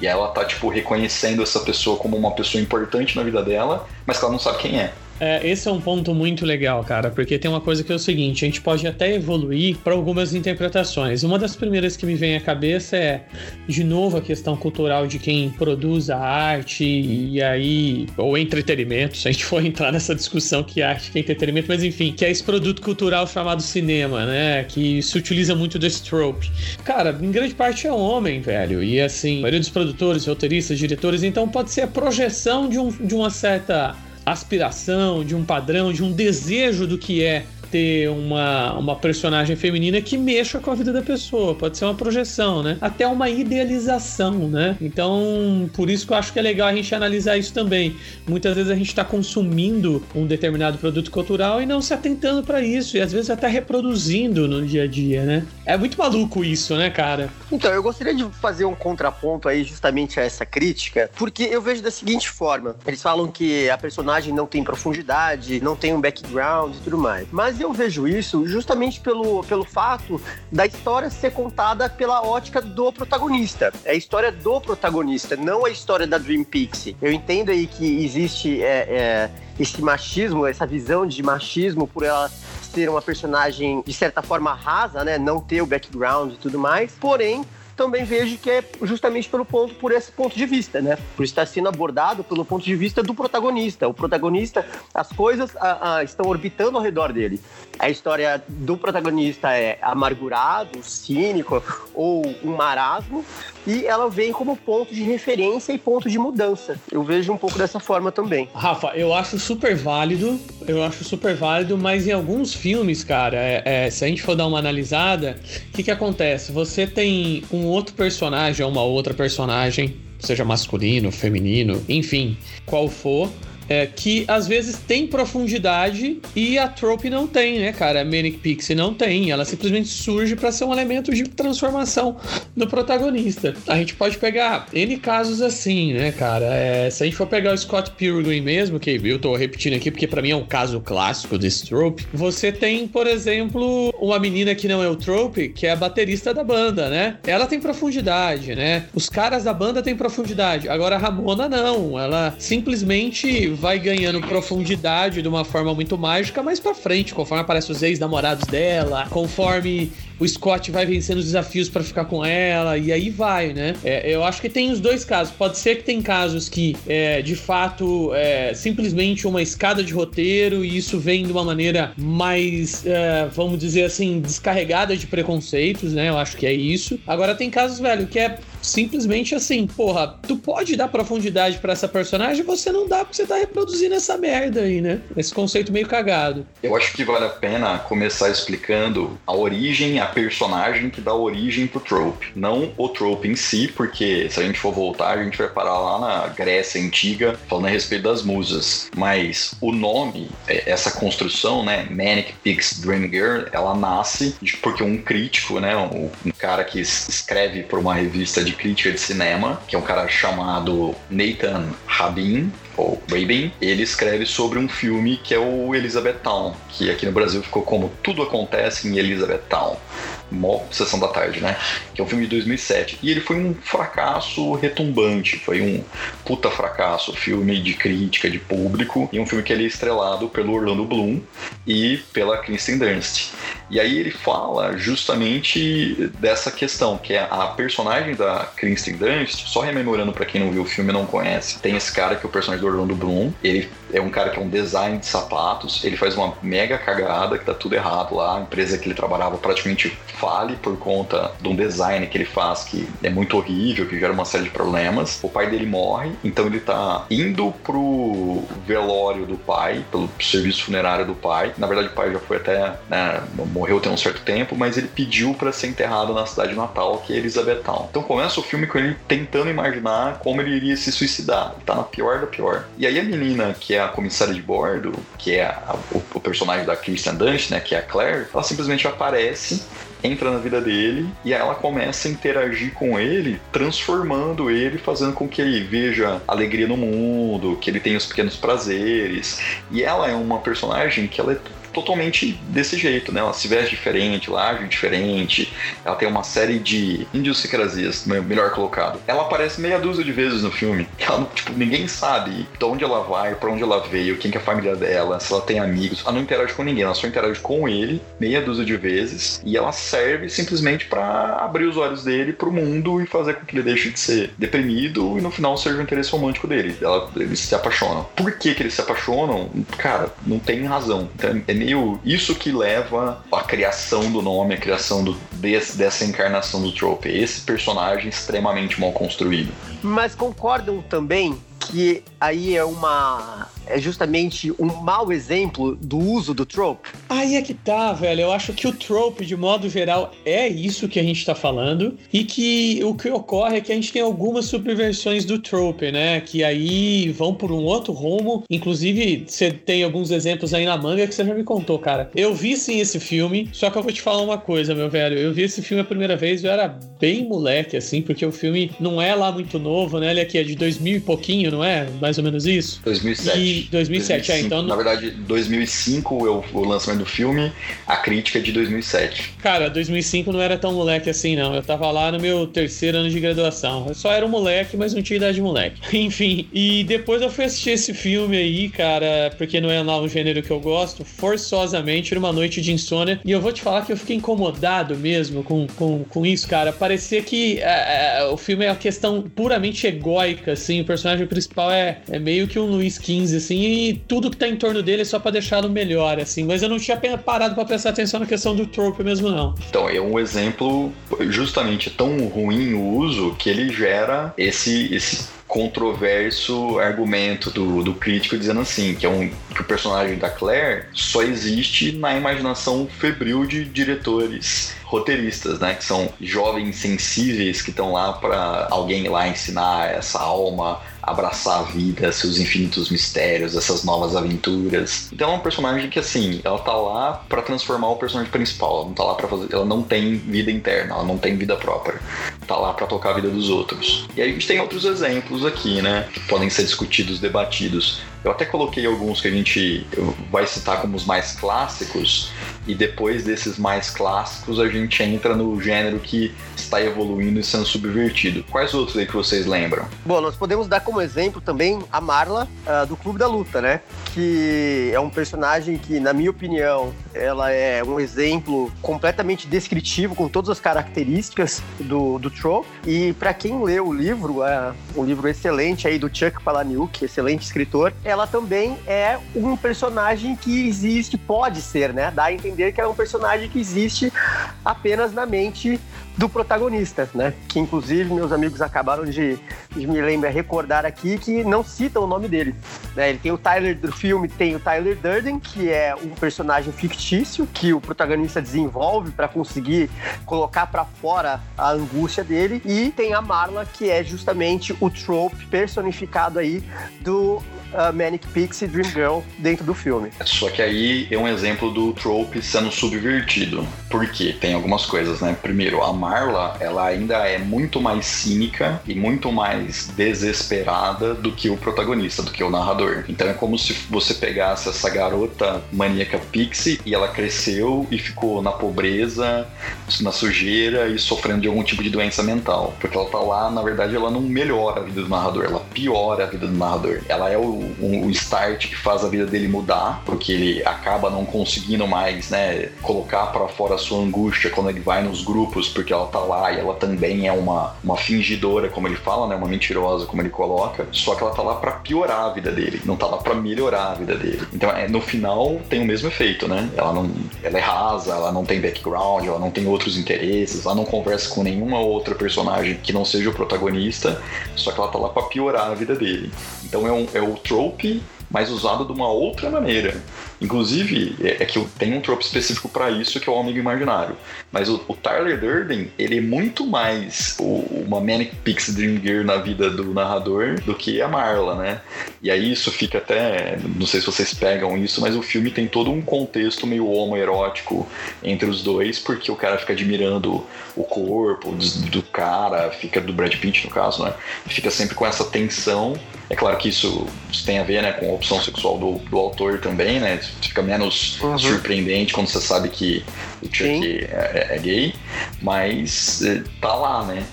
E ela tá, tipo, reconhecendo essa pessoa como uma pessoa importante na vida dela, mas que ela não sabe quem é. É, esse é um ponto muito legal, cara, porque tem uma coisa que é o seguinte: a gente pode até evoluir para algumas interpretações. Uma das primeiras que me vem à cabeça é, de novo, a questão cultural de quem produz a arte e aí, ou entretenimento, se a gente for entrar nessa discussão que arte que é entretenimento, mas enfim, que é esse produto cultural chamado cinema, né? Que se utiliza muito desse trope. Cara, em grande parte é homem, velho, e assim, a maioria dos produtores, roteiristas, diretores, então pode ser a projeção de, um, de uma certa aspiração, de um padrão, de um desejo do que é ter uma, uma personagem feminina que mexa com a vida da pessoa. Pode ser uma projeção, né? Até uma idealização, né? Então, por isso que eu acho que é legal a gente analisar isso também. Muitas vezes a gente está consumindo um determinado produto cultural e não se atentando para isso, e às vezes até reproduzindo no dia a dia, né? É muito maluco isso, né, cara? Então, eu gostaria de fazer um contraponto aí justamente a essa crítica, porque eu vejo da seguinte forma: eles falam que a personagem não tem profundidade, não tem um background e tudo mais. Mas eu vejo isso justamente pelo, pelo fato da história ser contada pela ótica do protagonista. É a história do protagonista, não a história da Dream Pixie. Eu entendo aí que existe é, é, esse machismo, essa visão de machismo por ela ser uma personagem de certa forma rasa, né? Não ter o background e tudo mais. Porém, também vejo que é justamente pelo ponto, por esse ponto de vista, né? Por estar sendo abordado pelo ponto de vista do protagonista. O protagonista, as coisas a, a, estão orbitando ao redor dele. A história do protagonista é amargurado, cínico ou um marasmo, e ela vem como ponto de referência e ponto de mudança. Eu vejo um pouco dessa forma também. Rafa, eu acho super válido, eu acho super válido, mas em alguns filmes, cara, é, é, se a gente for dar uma analisada, o que, que acontece? Você tem um outro personagem ou uma outra personagem, seja masculino, feminino, enfim, qual for é, que às vezes tem profundidade e a Trope não tem, né, cara? A Manic Pixie não tem. Ela simplesmente surge para ser um elemento de transformação do protagonista. A gente pode pegar N casos assim, né, cara? É, se a gente for pegar o Scott Pilgrim mesmo, que eu tô repetindo aqui porque para mim é um caso clássico desse Trope, você tem, por exemplo, uma menina que não é o Trope, que é a baterista da banda, né? Ela tem profundidade, né? Os caras da banda têm profundidade. Agora a Ramona não. Ela simplesmente vai ganhando profundidade de uma forma muito mágica mais pra frente, conforme aparecem os ex-namorados dela, conforme o Scott vai vencendo os desafios para ficar com ela, e aí vai, né? É, eu acho que tem os dois casos. Pode ser que tem casos que, é, de fato, é simplesmente uma escada de roteiro e isso vem de uma maneira mais, é, vamos dizer assim, descarregada de preconceitos, né? Eu acho que é isso. Agora tem casos, velho, que é simplesmente assim, porra, tu pode dar profundidade para essa personagem, você não dá porque você tá reproduzindo essa merda aí, né? Esse conceito meio cagado. Eu acho que vale a pena começar explicando a origem, a personagem que dá origem pro trope. Não o trope em si, porque se a gente for voltar, a gente vai parar lá na Grécia Antiga, falando a respeito das musas. Mas o nome, é, essa construção, né, Manic Pix Dream Girl, ela nasce porque um crítico, né, um, cara que escreve por uma revista de crítica de cinema, que é um cara chamado Nathan Rabin, ou Rabin, ele escreve sobre um filme que é o Elizabethtown, que aqui no Brasil ficou como Tudo Acontece em Elizabethtown. Mó Sessão da Tarde, né? Que é um filme de 2007. E ele foi um fracasso retumbante, foi um puta fracasso, filme de crítica, de público, e um filme que ele é estrelado pelo Orlando Bloom e pela Kristen Dunst. E aí ele fala justamente dessa questão, que é a personagem da Kristen Dunst, só rememorando para quem não viu o filme e não conhece, tem esse cara que é o personagem do Orlando Bloom, ele é um cara que é um design de sapatos, ele faz uma mega cagada, que tá tudo errado lá, a empresa que ele trabalhava praticamente fale por conta de um design que ele faz que é muito horrível, que gera uma série de problemas. O pai dele morre, então ele tá indo pro velório do pai, pelo serviço funerário do pai. Na verdade, o pai já foi até, né, morreu tem um certo tempo, mas ele pediu para ser enterrado na cidade natal, que é Elizabethtown. Então começa o filme com ele tentando imaginar como ele iria se suicidar. Ele tá na pior da pior. E aí a menina, que é a comissária de bordo, que é a, o, o, personagem da Kristen Dunst, né, que é a Claire, ela simplesmente aparece entra na vida dele e ela começa a interagir com ele, transformando ele, fazendo com que ele veja alegria no mundo, que ele tenha os pequenos prazeres. E ela é uma personagem que ela é totalmente desse jeito, né? Ela se veste diferente, ela age diferente, ela tem uma série de idiosincrasias, melhor colocado. Ela aparece meia dúzia de vezes no filme. Ela, tipo, ninguém sabe de onde ela vai, para onde ela veio, quem que é a família dela, se ela tem amigos. Ela não interage com ninguém, ela só interage com ele meia dúzia de vezes e ela serve simplesmente para abrir os olhos dele pro mundo e fazer com que ele deixe de ser deprimido e no final seja o interesse romântico dele. Ela, eles se apaixonam. Por que que eles se apaixonam? Cara, não tem razão. Então, é meio isso que leva a criação do nome, a criação do, desse, dessa encarnação do Trope. Esse personagem extremamente mal construído. Mas concordam também que aí é uma é justamente um mau exemplo do uso do trope? Aí é que tá, velho. Eu acho que o trope, de modo geral, é isso que a gente tá falando. E que o que ocorre é que a gente tem algumas subversões do trope, né? Que aí vão por um outro rumo. Inclusive, você tem alguns exemplos aí na manga que você já me contou, cara. Eu vi sim esse filme, só que eu vou te falar uma coisa, meu velho. Eu vi esse filme a primeira vez, eu era bem moleque, assim, porque o filme não é lá muito novo, né? Ele aqui é de 2000 e pouquinho, não é? Mais ou menos isso? 2007. E 2007, 2005. é, então. Na verdade, 2005 é o, lançamento do filme, a crítica é de 2007. Cara, 2005 não era tão moleque assim, não. Eu tava lá no meu terceiro ano de graduação. Eu só era um moleque, mas não tinha idade de moleque. Enfim, e depois eu fui assistir esse filme aí, cara, porque não é um gênero que eu gosto, forçosamente, numa noite de insônia. E eu vou te falar que eu fiquei incomodado mesmo com, com, com isso, cara. Parecia que é, é, o filme é uma questão puramente egóica, assim. O personagem principal é, é meio que um Luiz XV, assim e tudo que tá em torno dele é só pra deixá-lo melhor, assim. Mas eu não tinha parado para prestar atenção na questão do trope mesmo, não. Então, é um exemplo justamente tão ruim o uso que ele gera esse, esse controverso argumento do, do crítico dizendo assim, que é um que o personagem da Claire só existe na imaginação febril de diretores roteiristas, né, que são jovens sensíveis que estão lá para alguém lá ensinar essa alma abraçar a vida, seus infinitos mistérios, essas novas aventuras. Então é um personagem que assim, ela tá lá para transformar o personagem principal, ela não tá lá para fazer, ela não tem vida interna, ela não tem vida própria. Tá lá para tocar a vida dos outros. E aí a gente tem outros exemplos aqui, né, que podem ser discutidos, debatidos. Eu até coloquei alguns que a gente vai citar como os mais clássicos, e depois desses mais clássicos a gente entra no gênero que está evoluindo e sendo subvertido. Quais outros aí que vocês lembram? Bom, nós podemos dar como exemplo também a Marla uh, do Clube da Luta, né? Que é um personagem que, na minha opinião, ela é um exemplo completamente descritivo, com todas as características do, do Troll. E para quem leu o livro, é um livro excelente aí do Chuck Palahniuk, excelente escritor, ela também é um personagem que existe, pode ser, né? Dá a entender que é um personagem que existe apenas na mente do protagonista, né? Que inclusive meus amigos acabaram de, de me lembrar, recordar aqui que não citam o nome dele. Né? Ele tem o Tyler do filme, tem o Tyler Durden, que é um personagem fictício que o protagonista desenvolve para conseguir colocar para fora a angústia dele, e tem a Marla, que é justamente o trope personificado aí do uh, Manic Pixie Dream Girl dentro do filme. Só que aí é um exemplo do trope sendo subvertido. Por quê? Tem algumas coisas, né? Primeiro, a Marla, ela ainda é muito mais cínica e muito mais desesperada do que o protagonista, do que o narrador. Então é como se você pegasse essa garota maníaca Pixie e ela cresceu e ficou na pobreza, na sujeira e sofrendo de algum tipo de doença mental. Porque ela tá lá, na verdade, ela não melhora a vida do narrador, ela piora a vida do narrador. Ela é o um, um start que faz a vida dele mudar, porque ele acaba não conseguindo mais, né, colocar para fora a sua angústia quando ele vai nos grupos, porque ela tá lá e ela também é uma, uma fingidora, como ele fala, né, uma mentirosa, como ele coloca, só que ela tá lá para piorar a vida dele, não tá lá para melhorar a vida dele. Então, é, no final tem o mesmo efeito, né? Ela não, ela é rasa, ela não tem background, ela não tem outros interesses, ela não conversa com nenhuma outra personagem que não seja o protagonista, só que ela tá lá para piorar a vida dele. Então é, um, é o trope, mas usado de uma outra maneira. Inclusive, é, é que tem um trope específico para isso, que é o Amigo Imaginário. Mas o, o, Tyler Durden, ele é muito mais o, uma Manic Pixie Dream Girl na vida do narrador do que a Marla, né? E aí isso fica até... Não sei se vocês pegam isso, mas o filme tem todo um contexto meio homoerótico entre os dois, porque o cara fica admirando o corpo do, do cara, fica do Brad Pitt, no caso, né? Fica sempre com essa tensão é claro que isso, isso tem a ver né, com a opção sexual do, do autor também, né? Fica menos uhum. surpreendente quando você sabe que o Chuck é, é, gay, mas é, tá lá, né?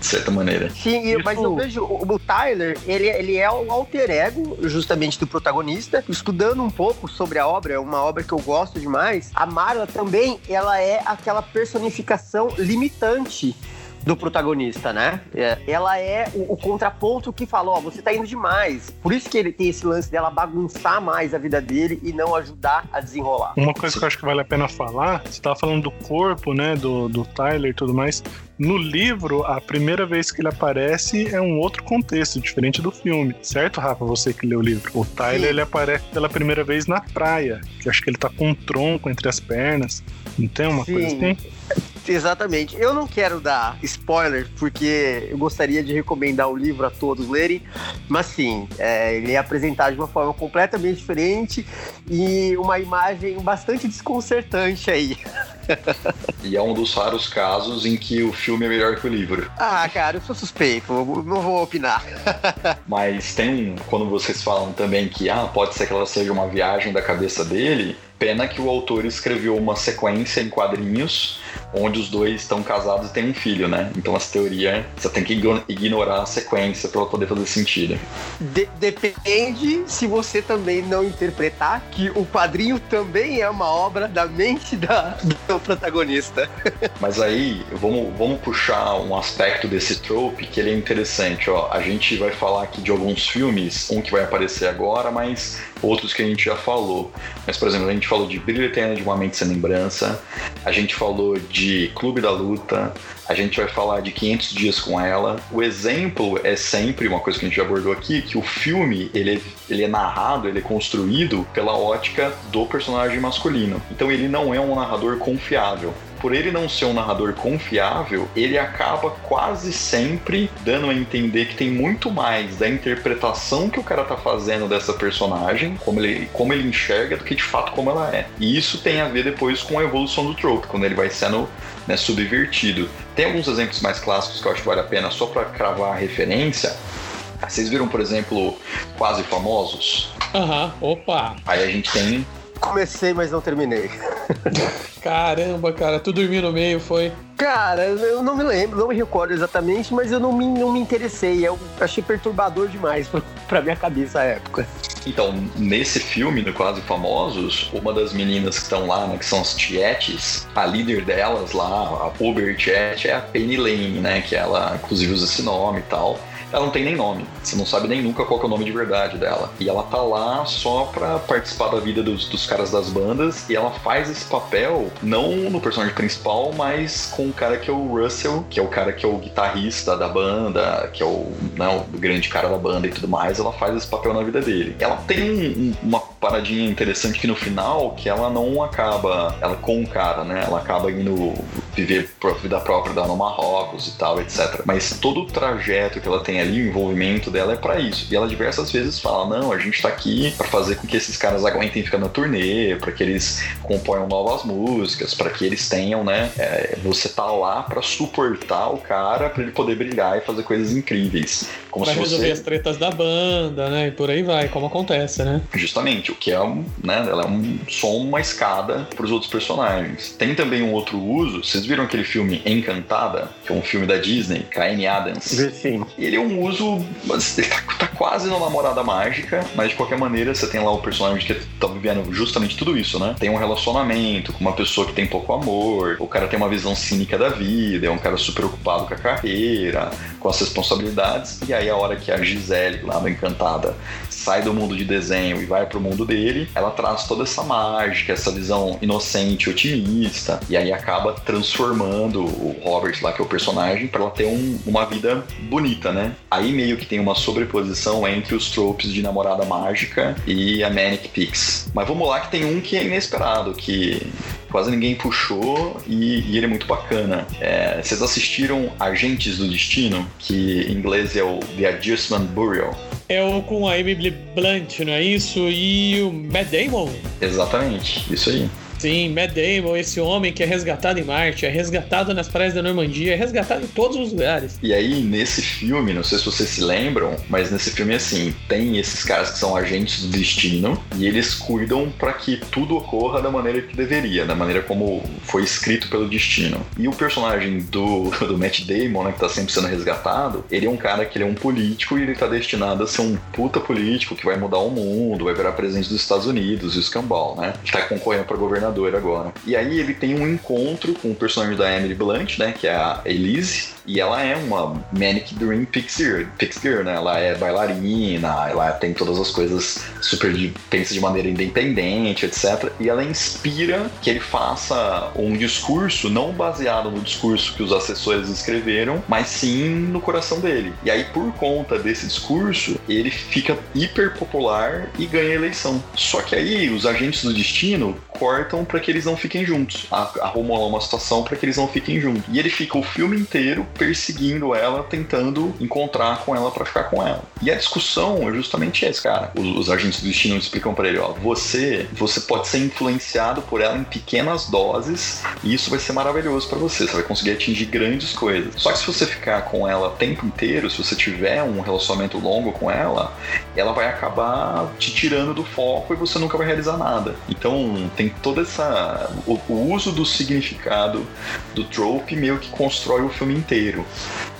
De certa maneira. Sim, isso... mas eu vejo o, o Tyler, ele, ele é o alter ego, justamente, do protagonista. Estudando um pouco sobre a obra, é uma obra que eu gosto demais. A Marla também, ela é aquela personificação limitante do protagonista, né? É, ela é o, o contraponto que falou, ó, você tá indo demais. Por isso que ele tem esse lance dela bagunçar mais a vida dele e não ajudar a desenrolar. Uma coisa que eu acho que vale a pena falar, você tava falando do corpo, né, do, do Tyler e tudo mais. No livro, a primeira vez que ele aparece é um outro contexto, diferente do filme. Certo, Rafa? Você que leu o livro. O Tyler, ele aparece pela primeira vez na praia, que acho que ele tá com um tronco entre as pernas. Não tem uma Sim. coisa assim? Exatamente. Eu não quero dar spoiler, porque eu gostaria de recomendar o livro a todos lerem, mas sim, é, ele é apresentado de uma forma completamente diferente e uma imagem bastante desconcertante aí. e é um dos raros casos em que o filme é melhor que o livro. Ah, cara, eu sou suspeito, não vou opinar. Mas tem, quando vocês falam também que ah, pode ser que ela seja uma viagem da cabeça dele, Pena que o autor escreveu uma sequência em quadrinhos onde os dois estão casados e têm um filho, né? Então essa teoria você tem que ignorar a sequência para ela poder fazer sentido. De depende se você também não interpretar que o quadrinho também é uma obra da mente da, do protagonista. Mas aí vamos, vamos puxar um aspecto desse trope que ele é interessante. Ó, a gente vai falar aqui de alguns filmes, um que vai aparecer agora, mas outros que a gente já falou. Mas, por exemplo, a gente falou de Brilho Eterno de Uma Mente Sem Lembrança, a gente falou de Clube da Luta, a gente vai falar de 500 Dias com Ela. O exemplo é sempre uma coisa que a gente já abordou aqui, que o filme, ele é, ele é narrado, ele é construído pela ótica do personagem masculino. Então ele não é um narrador confiável por ele não ser um narrador confiável, ele acaba quase sempre dando a entender que tem muito mais da interpretação que o cara tá fazendo dessa personagem, como ele, como ele enxerga, do que de fato como ela é. E isso tem a ver depois com a evolução do trope, quando ele vai sendo né, subvertido. Tem alguns exemplos mais clássicos que eu acho que vale a pena só para cravar a referência. Vocês viram, por exemplo, Quase Famosos? Aham, uhum. opa! Aí a gente tem Comecei, mas não terminei. Caramba, cara, tu dormiu no meio, foi? Cara, eu não me lembro, não me recordo exatamente, mas eu não me, não me interessei. Eu achei perturbador demais pra, pra minha cabeça à época. Então, nesse filme do Quase Famosos, uma das meninas que estão lá, né, que são as Tietes, a líder delas lá, a Uber Tiet, é a Penny Lane, né, que ela inclusive usa esse nome e tal ela não tem nem nome. Você não sabe nem nunca qual é o nome de verdade dela. E ela tá lá só pra participar da vida dos, dos caras das bandas e ela faz esse papel não no personagem principal, mas com o cara que é o Russell, que é o cara que é o guitarrista da banda, que é o, né, o grande cara da banda e tudo mais. Ela faz esse papel na vida dele. Ela tem um, uma paradinha interessante que no final, que ela não acaba ela com o cara, né? Ela acaba indo viver a vida própria dela no Marrocos e tal, etc. Mas todo o trajeto que ela tem ali, o envolvimento dela é para isso. E ela diversas vezes fala: não, a gente tá aqui para fazer com que esses caras aguentem ficar na turnê, para que eles componham novas músicas, para que eles tenham, né? É, você tá lá para suportar o cara, para ele poder brilhar e fazer coisas incríveis. Como pra se resolver você... as tretas da banda, né? E por aí vai, como acontece, né? Justamente, o que é um, né? Ela é um som, uma escada para os outros personagens. Tem também um outro uso, vocês viram aquele filme Encantada, que é um filme da Disney, com a Amy Adams? Sim. Ele é um uso, ele tá, tá quase na namorada mágica, mas de qualquer maneira você tem lá o personagem que tá vivendo justamente tudo isso, né? Tem um relacionamento com uma pessoa que tem pouco amor, o cara tem uma visão cínica da vida, é um cara super ocupado com a carreira, com as responsabilidades, e aí a hora que a Gisele, lá do Encantada, sai do mundo de desenho e vai pro mundo dele, ela traz toda essa mágica, essa visão inocente, otimista, e aí acaba transformando o Robert lá, que é o personagem, para ela ter um, uma vida bonita, né? Aí meio que tem uma sobreposição entre os tropes de namorada mágica e a Manic Pix. Mas vamos lá que tem um que é inesperado, que quase ninguém puxou e, e ele é muito bacana. É, vocês assistiram Agentes do Destino, que em inglês é o The Adjustment Bureau? É o com a Emily Blunt, não é isso? E o Matt Damon? Exatamente, isso aí. Sim, Matt Damon, esse homem que é resgatado em Marte, é resgatado nas praias da Normandia, é resgatado em todos os lugares. E aí, nesse filme, não sei se vocês se lembram, mas nesse filme, assim, tem esses caras que são agentes do destino e eles cuidam para que tudo ocorra da maneira que deveria, da maneira como foi escrito pelo destino. E o personagem do, do Matt Damon, né, que tá sempre sendo resgatado, ele é um cara que ele é um político e ele tá destinado a ser um puta político que vai mudar o mundo, vai virar presidente dos Estados Unidos e o escambau, né? Que tá concorrendo pra governador agora. E aí ele tem um encontro com o personagem da Emily Blunt, né? Que é a Elise, e ela é uma Manic Dream Pixie, Pixie né? Ela é bailarina, ela tem todas as coisas super de, pensa de maneira independente, etc. E ela inspira que ele faça um discurso não baseado no discurso que os assessores escreveram, mas sim no coração dele. E aí, por conta desse discurso, ele fica hiper popular e ganha eleição. Só que aí os agentes do destino cortam para que eles não fiquem juntos. Arrumam lá uma situação para que eles não fiquem juntos. E ele fica o filme inteiro perseguindo ela, tentando encontrar com ela para ficar com ela. E a discussão é justamente essa, cara. Os, os agentes do destino explicam para ele, ó, você, você pode ser influenciado por ela em pequenas doses e isso vai ser maravilhoso para você. Você vai conseguir atingir grandes coisas. Só que se você ficar com ela o tempo inteiro, se você tiver um relacionamento longo com ela, ela vai acabar te tirando do foco e você nunca vai realizar nada. Então tem toda essa o, o uso do significado do trope meio que constrói o filme inteiro inteiro.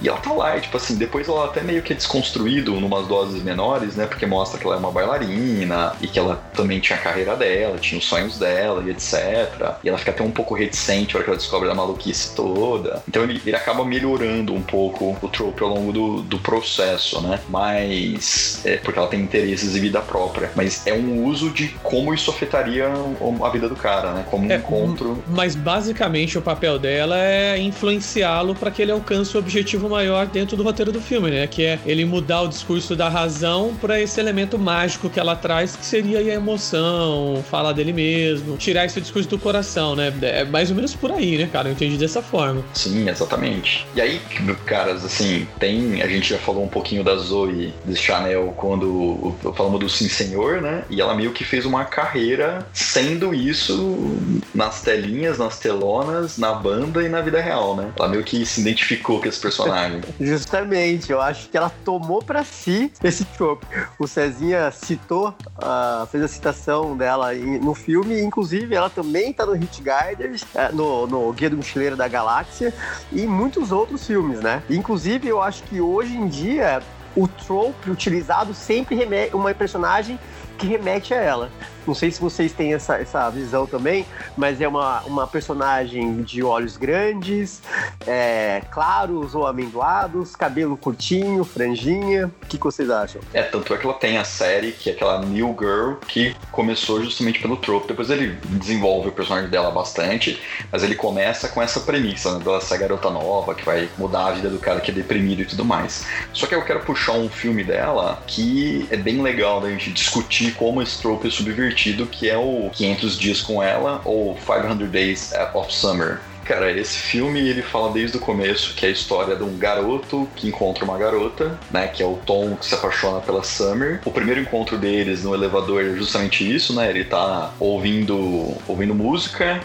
E ela tá lá, e, tipo assim, depois ela até meio que é desconstruído numas doses menores, né? Porque mostra que ela é uma bailarina e que ela também tinha a carreira dela, tinha os sonhos dela e etc. E ela fica até um pouco reticente na hora que ela descobre a maluquice toda. Então ele, ele acaba melhorando um pouco o trope ao longo do, do processo, né? Mas. É porque ela tem interesses e vida própria. Mas é um uso de como isso afetaria a vida do cara, né? Como um é, encontro. Mas basicamente o papel dela é influenciá-lo para que ele alcance o objetivo maior dentro do roteiro do filme, né? Que é ele mudar o discurso da razão para esse elemento mágico que ela traz, que seria a emoção, falar dele mesmo, tirar esse discurso do coração, né? É mais ou menos por aí, né, cara? Eu entendi dessa forma. Sim, exatamente. E aí, caras, assim, tem. A gente já falou um pouquinho da Zoe de Chanel quando falamos do Sim Senhor, né? E ela meio que fez uma carreira sendo isso nas telinhas, nas telonas, na banda e na vida real, né? Ela meio que se identificou com esse personagem. Justamente, eu acho que ela tomou para si esse trope. O Cezinha citou, uh, fez a citação dela no filme, inclusive ela também tá no Hit Guiders, uh, no, no Guia do Mochileiro da Galáxia e muitos outros filmes, né? Inclusive, eu acho que hoje em dia o trope utilizado sempre remete uma personagem que remete a ela. Não sei se vocês têm essa, essa visão também, mas é uma, uma personagem de olhos grandes, é, claros ou amendoados, cabelo curtinho, franjinha. O que, que vocês acham? É, tanto é que ela tem a série, que é aquela New Girl, que começou justamente pelo trope. Depois ele desenvolve o personagem dela bastante, mas ele começa com essa premissa, né, ser garota nova, que vai mudar a vida do cara que é deprimido e tudo mais. Só que eu quero puxar um filme dela que é bem legal da gente discutir como esse trope é subvertido, que é o 500 Dias com Ela, ou 500 Days of Summer. Cara, esse filme ele fala desde o começo que é a história de um garoto que encontra uma garota, né? Que é o Tom que se apaixona pela Summer. O primeiro encontro deles no elevador é justamente isso, né? Ele tá ouvindo, ouvindo música.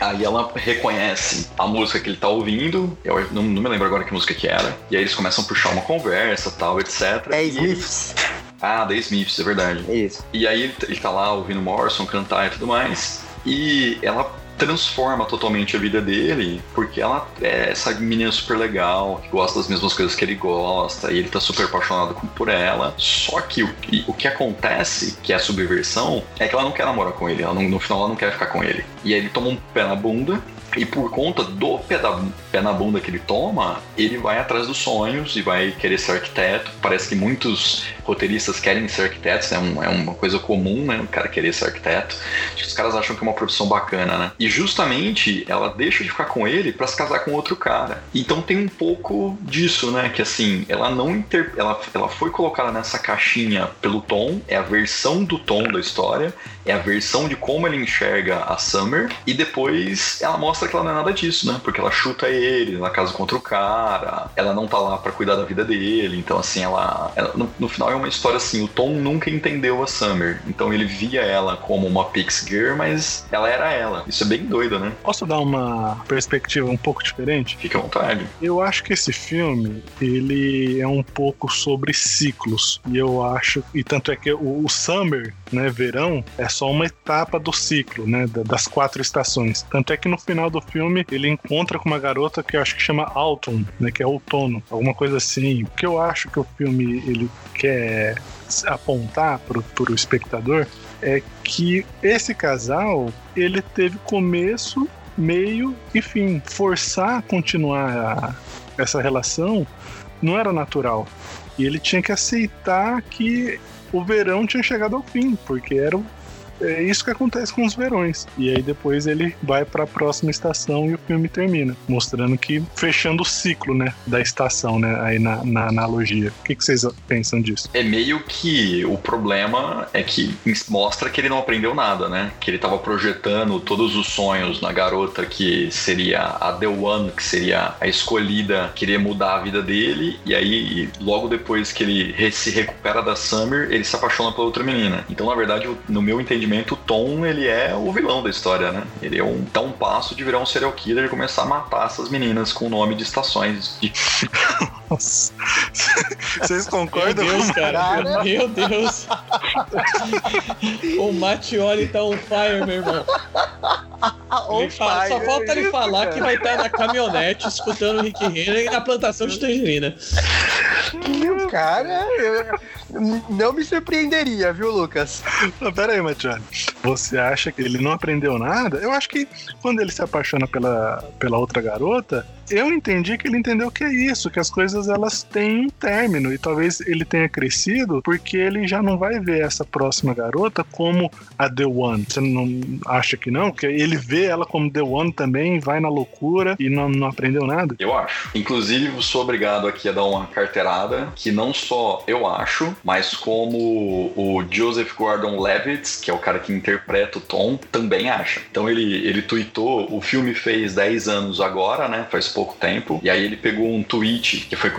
Aí ela reconhece a música que ele tá ouvindo. Eu não, não me lembro agora que música que era. E aí eles começam a puxar uma conversa, tal, etc. É E Smiths. Ah, The Smiths, é verdade. É isso. E aí ele, tá lá ouvindo Morrison cantar e tudo mais. E ela transforma totalmente a vida dele, porque ela é essa menina super legal, que gosta das mesmas coisas que ele gosta, e ele tá super apaixonado por ela. Só que o, que- o que acontece, que é a subversão, é que ela não quer namorar com ele, ela não- no final ela não quer ficar com ele. E aí ele toma um pé na bunda, e por conta do pé, da- pé na bunda que ele toma, ele vai atrás dos sonhos e vai querer ser arquiteto. Parece que muitos roteiristas querem ser arquitetos, né? É uma coisa comum, né? O cara querer ser arquiteto. Acho que os caras acham que é uma profissão bacana, né? E justamente ela deixa de ficar com ele pra se casar com outro cara. Então tem um pouco disso, né? Que assim, ela não inter... ela, ela foi colocada nessa caixinha pelo Tom, é a versão do Tom da história, é a versão de como ele enxerga a Summer, e depois ela mostra que ela não é nada disso, né? Porque ela chuta ele, ela casa contra o cara, ela não tá lá pra cuidar da vida dele, então assim, ela, ela- no, no final é uma história assim, o Tom nunca entendeu a Summer, então ele via ela como uma Pix Girl, mas ela era ela. Isso é bem doido, né? Posso dar uma perspectiva um pouco diferente? Fique à vontade. Eu acho que esse filme, ele é um pouco sobre ciclos. E eu acho, e tanto é que o, o summer, né, verão, é só uma etapa do ciclo, né, da- das quatro estações. Tanto é que no final do filme ele encontra com uma garota que eu acho que chama Autumn, né, que é outono, alguma coisa assim. O que eu acho que o filme ele quer apontar pro, pro espectador é que esse casal, ele teve começo, meio e fim. Forçar a continuar a- essa relação não era natural. E ele tinha que aceitar que o verão tinha chegado ao fim, porque era o- é isso que acontece com os verões. E aí depois ele vai para a próxima estação e o filme termina, mostrando que fechando o ciclo, né, da estação, né, aí na, na analogia. O que, que vocês pensam disso? É meio que o problema é que mostra que ele não aprendeu nada, né? Que ele tava projetando todos os sonhos na garota que seria a The One, que seria a escolhida, queria mudar a vida dele, e aí logo depois que ele se recupera da Summer, ele se apaixona pela outra menina. Então, na verdade, no meu entendimento, o Tom, ele é o vilão da história, né? Ele é um, tá um passo de virar um serial killer e começar a matar essas meninas com o nome de estações de Nossa. Vocês Meu concordam Deus, com cara. Meu Deus. o Matioli tá on fire, meu irmão. Fala- só falta ele falar que vai estar na caminhonete escutando o Rick Renner e na plantação de tangerina. O cara, eu- não me surpreenderia, viu, Lucas? Não, pera aí, Matiane. Você acha que ele não aprendeu nada? Eu acho que quando ele se apaixona pela, pela outra garota, eu entendi que ele entendeu que é isso, que as coisas elas têm um término e talvez ele tenha crescido porque ele já não vai ver essa próxima garota como a The One. Você não acha que não? Que ele vê ela como The One também, vai na loucura e não, não aprendeu nada? Eu acho. Inclusive, sou obrigado aqui a dar uma carteirada que não só eu acho, mas como o Joseph Gordon-Levitt, que é o cara que interpreta o Tom, também acha. Então ele, ele tweetou, o filme fez 10 anos agora, né? Faz pouco tempo. E aí ele pegou um tweet que foi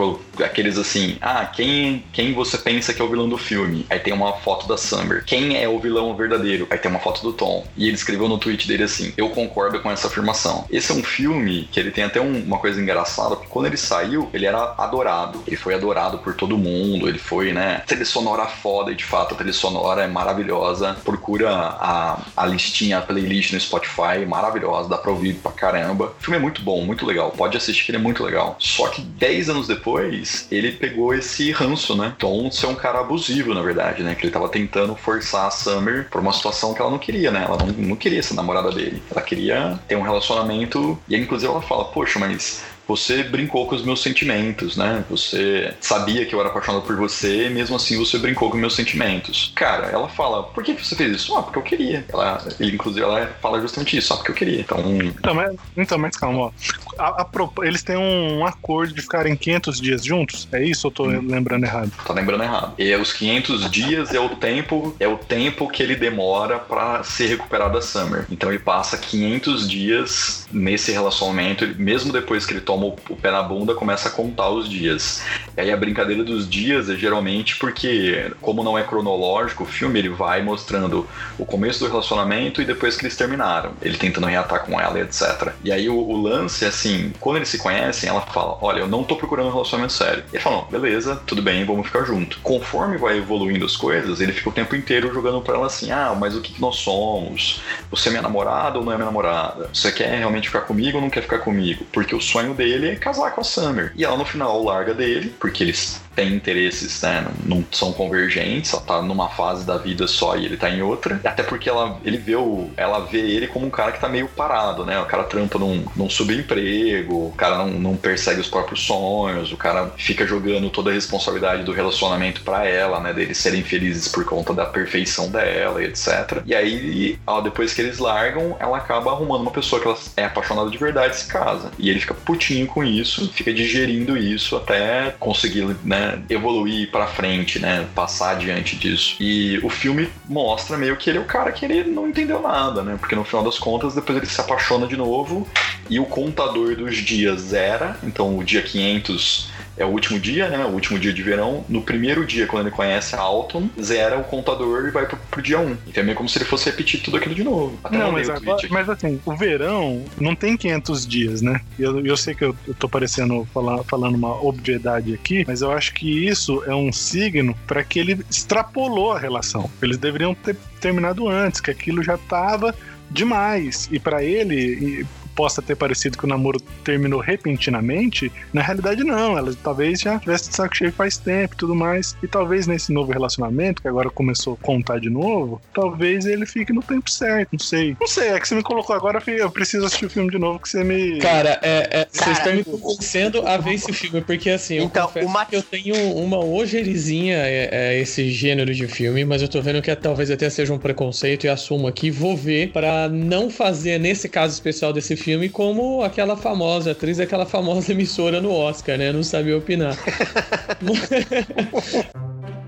aqueles assim: Ah, quem, quem você pensa que é o vilão do filme? Aí tem uma foto da Summer. Quem é o vilão verdadeiro? Aí tem uma foto do Tom. E ele escreveu no tweet dele assim: Eu concordo com essa afirmação. Esse é um filme que ele tem até um- uma coisa engraçada, porque quando ele saiu, ele era adorado. Ele foi adorado por todo mundo. Ele foi, né? Trilha sonora foda, e de fato a trilha sonora é maravilhosa. Procura a, a listinha, a playlist no Spotify, maravilhosa, dá pra ouvir pra caramba. O filme é muito bom, muito legal. pode assistir que ele é muito legal. Só que 10 anos depois, ele pegou esse ranço, né? Tom ser um cara abusivo, na verdade, né? Que ele tava tentando forçar a Summer por uma situação que ela não queria, né? Ela não, não queria ser namorada dele. Ela queria ter um relacionamento. E aí, inclusive, ela fala: Poxa, mas você brincou com os meus sentimentos, né? Você sabia que eu era apaixonado por você, mesmo assim você brincou com meus sentimentos. Cara, ela fala, por que você fez isso? Ah, porque eu queria. Ela, inclusive, ela fala justamente isso, só porque eu queria. Então, então, mas, então, mas calma, ó. A, a, eles têm um acordo de ficarem 500 dias juntos? É isso ou tô hum. lembrando errado? Tá lembrando errado. E os 500 dias é o tempo é o tempo que ele demora para ser recuperado da Summer. Então ele passa 500 dias nesse relacionamento, mesmo depois que ele toma toma o pé na bunda, começa a contar os dias. E aí a brincadeira dos dias é geralmente porque, como não é cronológico, o filme ele vai mostrando o começo do relacionamento e depois que eles terminaram. Ele tentando reatar com ela e etc. E aí o, o lance é assim, quando eles se conhecem, ela fala: Olha, eu não tô procurando um relacionamento sério. E ele fala: beleza, tudo bem, vamos ficar junto. Conforme vai evoluindo as coisas, ele fica o tempo inteiro jogando pra ela assim: Ah, mas o que, que nós somos? Você é minha namorada ou não é minha namorada? Você quer realmente ficar comigo ou não quer ficar comigo? Porque o sonho dele dele é casar com a Summer. E ela no final larga dele, porque eles têm interesses, né? Não são convergentes, ela tá numa fase da vida só e ele tá em outra. Até porque ela, ele vê o, ela vê ele como um cara que tá meio parado, né? O cara trampa num, num subemprego, o cara não, não persegue os próprios sonhos, o cara fica jogando toda a responsabilidade do relacionamento para ela, né? Deles serem felizes por conta da perfeição dela e etc. E aí, ela, depois que eles largam, ela acaba arrumando uma pessoa que ela é apaixonada de verdade e se casa. E ele fica putinho com isso, fica digerindo isso até conseguir, né? Evoluir para frente, né? Passar adiante disso. E o filme mostra meio que ele é o cara que ele não entendeu nada, né? Porque no final das contas, depois ele se apaixona de novo e o contador dos dias zera. Então o dia 500 é o último dia, né? O último dia de verão. No primeiro dia, quando ele conhece a Alton, zera o contador e vai pro, pro dia 1. Então é meio como se ele fosse repetir tudo aquilo de novo. Até não, mas, agora, mas assim, o verão não tem 500 dias, né? Eu, eu sei que eu, eu tô parecendo falar, falando uma obviedade aqui, mas eu acho que isso é um signo para que ele extrapolou a relação. Eles deveriam ter terminado antes, que aquilo já tava demais. E para ele, possa ter parecido que o namoro terminou repentinamente, na realidade não. Ela talvez já tivesse de saco cheio faz tempo e tudo mais. E talvez nesse novo relacionamento, que agora começou a contar de novo, talvez ele fique no tempo certo, não sei. Não sei, é que você me colocou agora, eu preciso assistir o filme de novo que você me. Cara, é, é vocês estão me convencendo a ver esse filme, porque assim, eu então, confesso uma... que eu tenho uma ojerizinha é, é, esse gênero de filme, mas eu tô vendo que é, talvez até seja um preconceito e assumo aqui, vou ver para não fazer, nesse caso especial desse filme, filme como aquela famosa atriz daquela famosa emissora no Oscar, né? Não sabia opinar.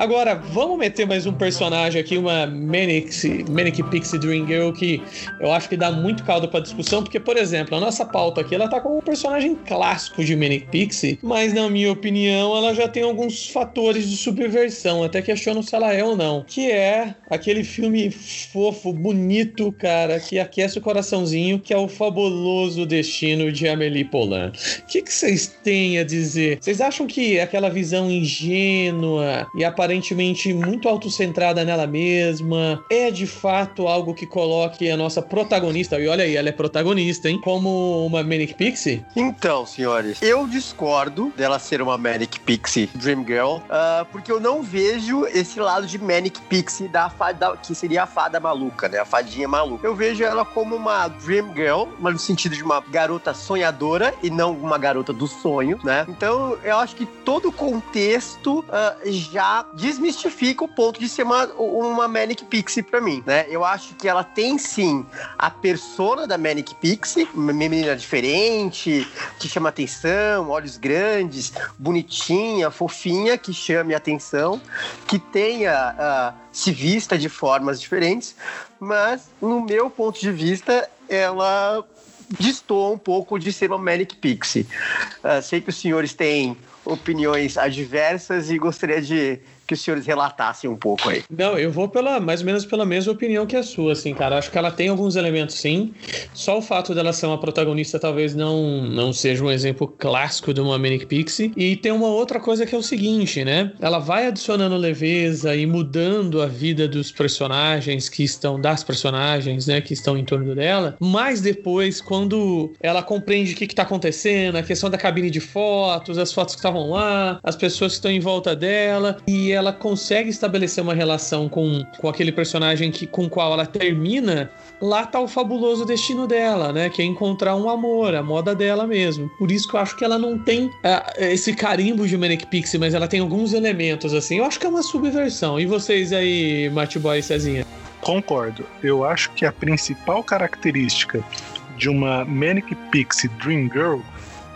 Agora, vamos meter mais um personagem aqui, uma Manic, Manic Pixie Dream Girl, que eu acho que dá muito caldo pra discussão, porque, por exemplo, a nossa pauta aqui, ela tá como um personagem clássico de Manic Pixie, mas, na minha opinião, ela já tem alguns fatores de subversão, até questiono se ela é ou não, que é aquele filme fofo, bonito, cara, que aquece o coraçãozinho, que é o fabuloso destino de Amélie Poulain. O que vocês têm a dizer? Vocês acham que aquela visão ingênua e aparentemente aparentemente muito autocentrada nela mesma, é de fato algo que coloque a nossa protagonista, e olha aí, ela é protagonista, hein, como uma Manic Pixie? Então, senhores, eu discordo dela ser uma Manic Pixie Dream Girl, uh, porque eu não vejo esse lado de Manic Pixie da fada, que seria a fada maluca, né, a fadinha maluca. Eu vejo ela como uma Dream Girl, mas no sentido de uma garota sonhadora e não uma garota do sonho, né? Então, eu acho que todo o contexto uh, já desmistifica o ponto de ser uma, uma Manic Pixie pra mim, né? Eu acho que ela tem sim a persona da Manic Pixie, uma menina diferente, que chama atenção, olhos grandes, bonitinha, fofinha, que chame atenção, que tenha. Uh, se vista de formas diferentes, mas no meu ponto de vista, ela destoa um pouco de ser uma Manic Pixie. Uh, sei que os senhores têm opiniões adversas e gostaria de que os senhores relatassem um pouco aí. Não, eu vou pela mais ou menos pela mesma opinião que a sua, assim, cara. Acho que ela tem alguns elementos, sim. Só o fato dela ser uma protagonista talvez não, não seja um exemplo clássico de uma Manic Pixie. E tem uma outra coisa que é o seguinte, né? Ela vai adicionando leveza e mudando a vida dos personagens que estão, das personagens, né, que estão em torno dela. Mas depois, quando ela compreende o que, está acontecendo, a questão da cabine de fotos, as fotos que estavam lá, as pessoas que estão em volta dela, e ela consegue estabelecer uma relação com, com aquele personagem que, com qual ela termina, lá tá o fabuloso destino dela, né? Que é encontrar um amor, a moda dela mesmo. Por isso que eu acho que ela não tem uh, esse carimbo de Manic Pixie, mas ela tem alguns elementos, assim. Eu acho que é uma subversão. E vocês aí, Matty Boy e Cezinha? Concordo. Eu acho que a principal característica de uma Manic Pixie Dream Girl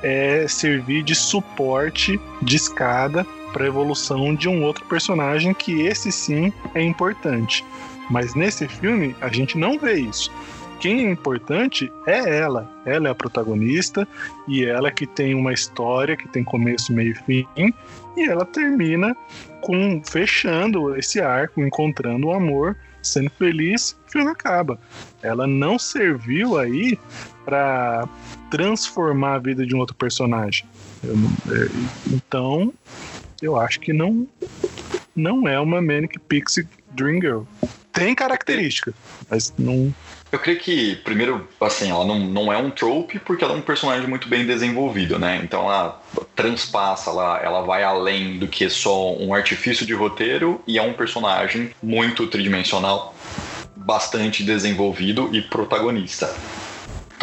é servir de suporte de escada para a evolução de um outro personagem que esse sim é importante. Mas nesse filme a gente não vê isso. Quem é importante é ela. Ela é a protagonista e ela que tem uma história que tem começo, meio e fim e ela termina com fechando esse arco, encontrando o amor sendo feliz, o filme acaba. Ela não serviu aí para transformar a vida de um outro personagem. Eu, é, então, eu acho que não não é uma Manic Pixie Dream Girl. Tem característica, mas não. Eu creio que, primeiro, assim, ela não, não é um trope porque ela é um personagem muito bem desenvolvido, né? Então ela transpassa, ela, ela vai além do que só um artifício de roteiro e é um personagem muito tridimensional, bastante desenvolvido e protagonista.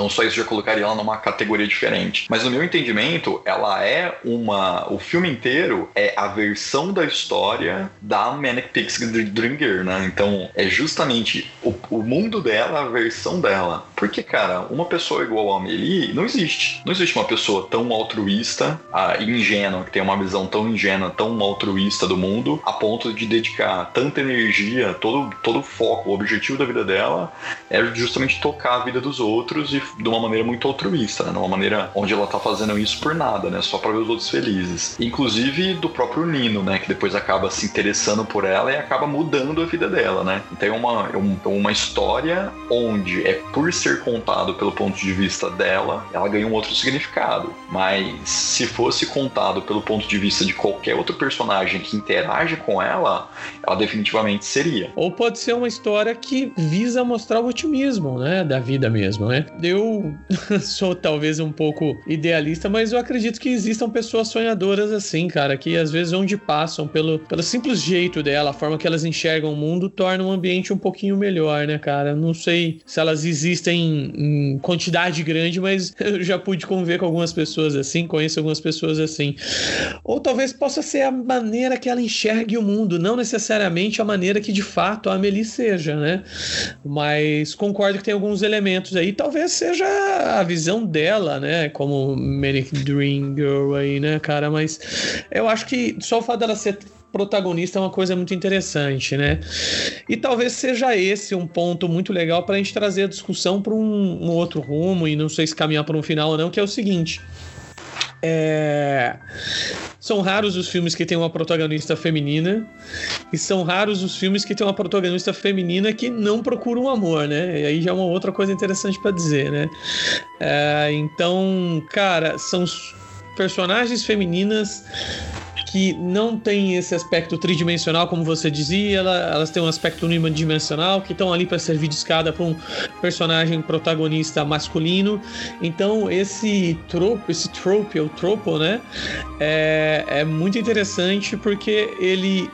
Então só isso já colocaria ela numa categoria diferente. Mas no meu entendimento, ela é uma. O filme inteiro é a versão da história da Manic Pixie Dream Girl, né? Então é justamente o, o mundo dela, a versão dela. Porque, cara, uma pessoa igual a Amelie não existe. Não existe uma pessoa tão altruísta, uh, ingênua, que tem uma visão tão ingênua, tão altruísta do mundo, a ponto de dedicar tanta energia, todo, todo o foco, o objetivo da vida dela é justamente tocar a vida dos outros e de uma maneira muito altruísta, né? De uma maneira onde ela tá fazendo isso por nada, né? Só para ver os outros felizes. Inclusive do próprio Nino, né? Que depois acaba se interessando por ela e acaba mudando a vida dela, né? Então é uma, é uma história onde é por ser contado pelo ponto de vista dela, ela ganha um outro significado. Mas se fosse contado pelo ponto de vista de qualquer outro personagem que interage com ela, ela definitivamente seria. Ou pode ser uma história que visa mostrar o otimismo, né? Da vida mesmo, né? Eu sou talvez um pouco idealista, mas eu acredito que existam pessoas sonhadoras assim, cara, que às vezes onde passam pelo, pelo simples jeito dela, a forma que elas enxergam o mundo, torna um ambiente um pouquinho melhor, né, cara? Não sei se elas existem em quantidade grande, mas eu já pude conviver com algumas pessoas assim, conheço algumas pessoas assim. Ou talvez possa ser a maneira que ela enxergue o mundo, não necessariamente a maneira que de fato a Amelie seja, né? Mas concordo que tem alguns elementos aí, talvez seja a visão dela, né? Como Manic Dream Girl aí, né, cara? Mas eu acho que só o fato dela ser protagonista é uma coisa muito interessante, né? E talvez seja esse um ponto muito legal para a gente trazer a discussão para um, um, outro rumo e não sei se caminhar para um final ou não, que é o seguinte. É... São raros os filmes que têm uma protagonista feminina e são raros os filmes que têm uma protagonista feminina que não procura um amor, né? E aí já é uma outra coisa interessante para dizer, né? É... Então, cara, são personagens femininas que não tem esse aspecto tridimensional, como você dizia, ela, elas têm um aspecto unidimensional, que estão ali para servir de escada para um personagem protagonista masculino. Então, esse trope, esse trope, ou tropo, né, é, é muito interessante porque ele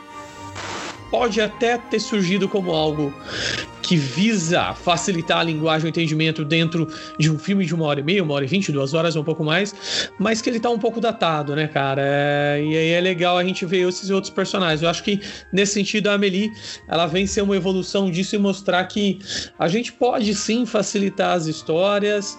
pode até ter surgido como algo que visa facilitar a linguagem e o entendimento dentro de um filme de uma hora e meia, uma hora e vinte, duas horas um pouco mais, mas que ele tá um pouco datado, né, cara? É, e aí é legal a gente ver esses outros personagens. Eu acho que nesse sentido a Amelie ela vem ser uma evolução disso e mostrar que a gente pode sim facilitar as histórias,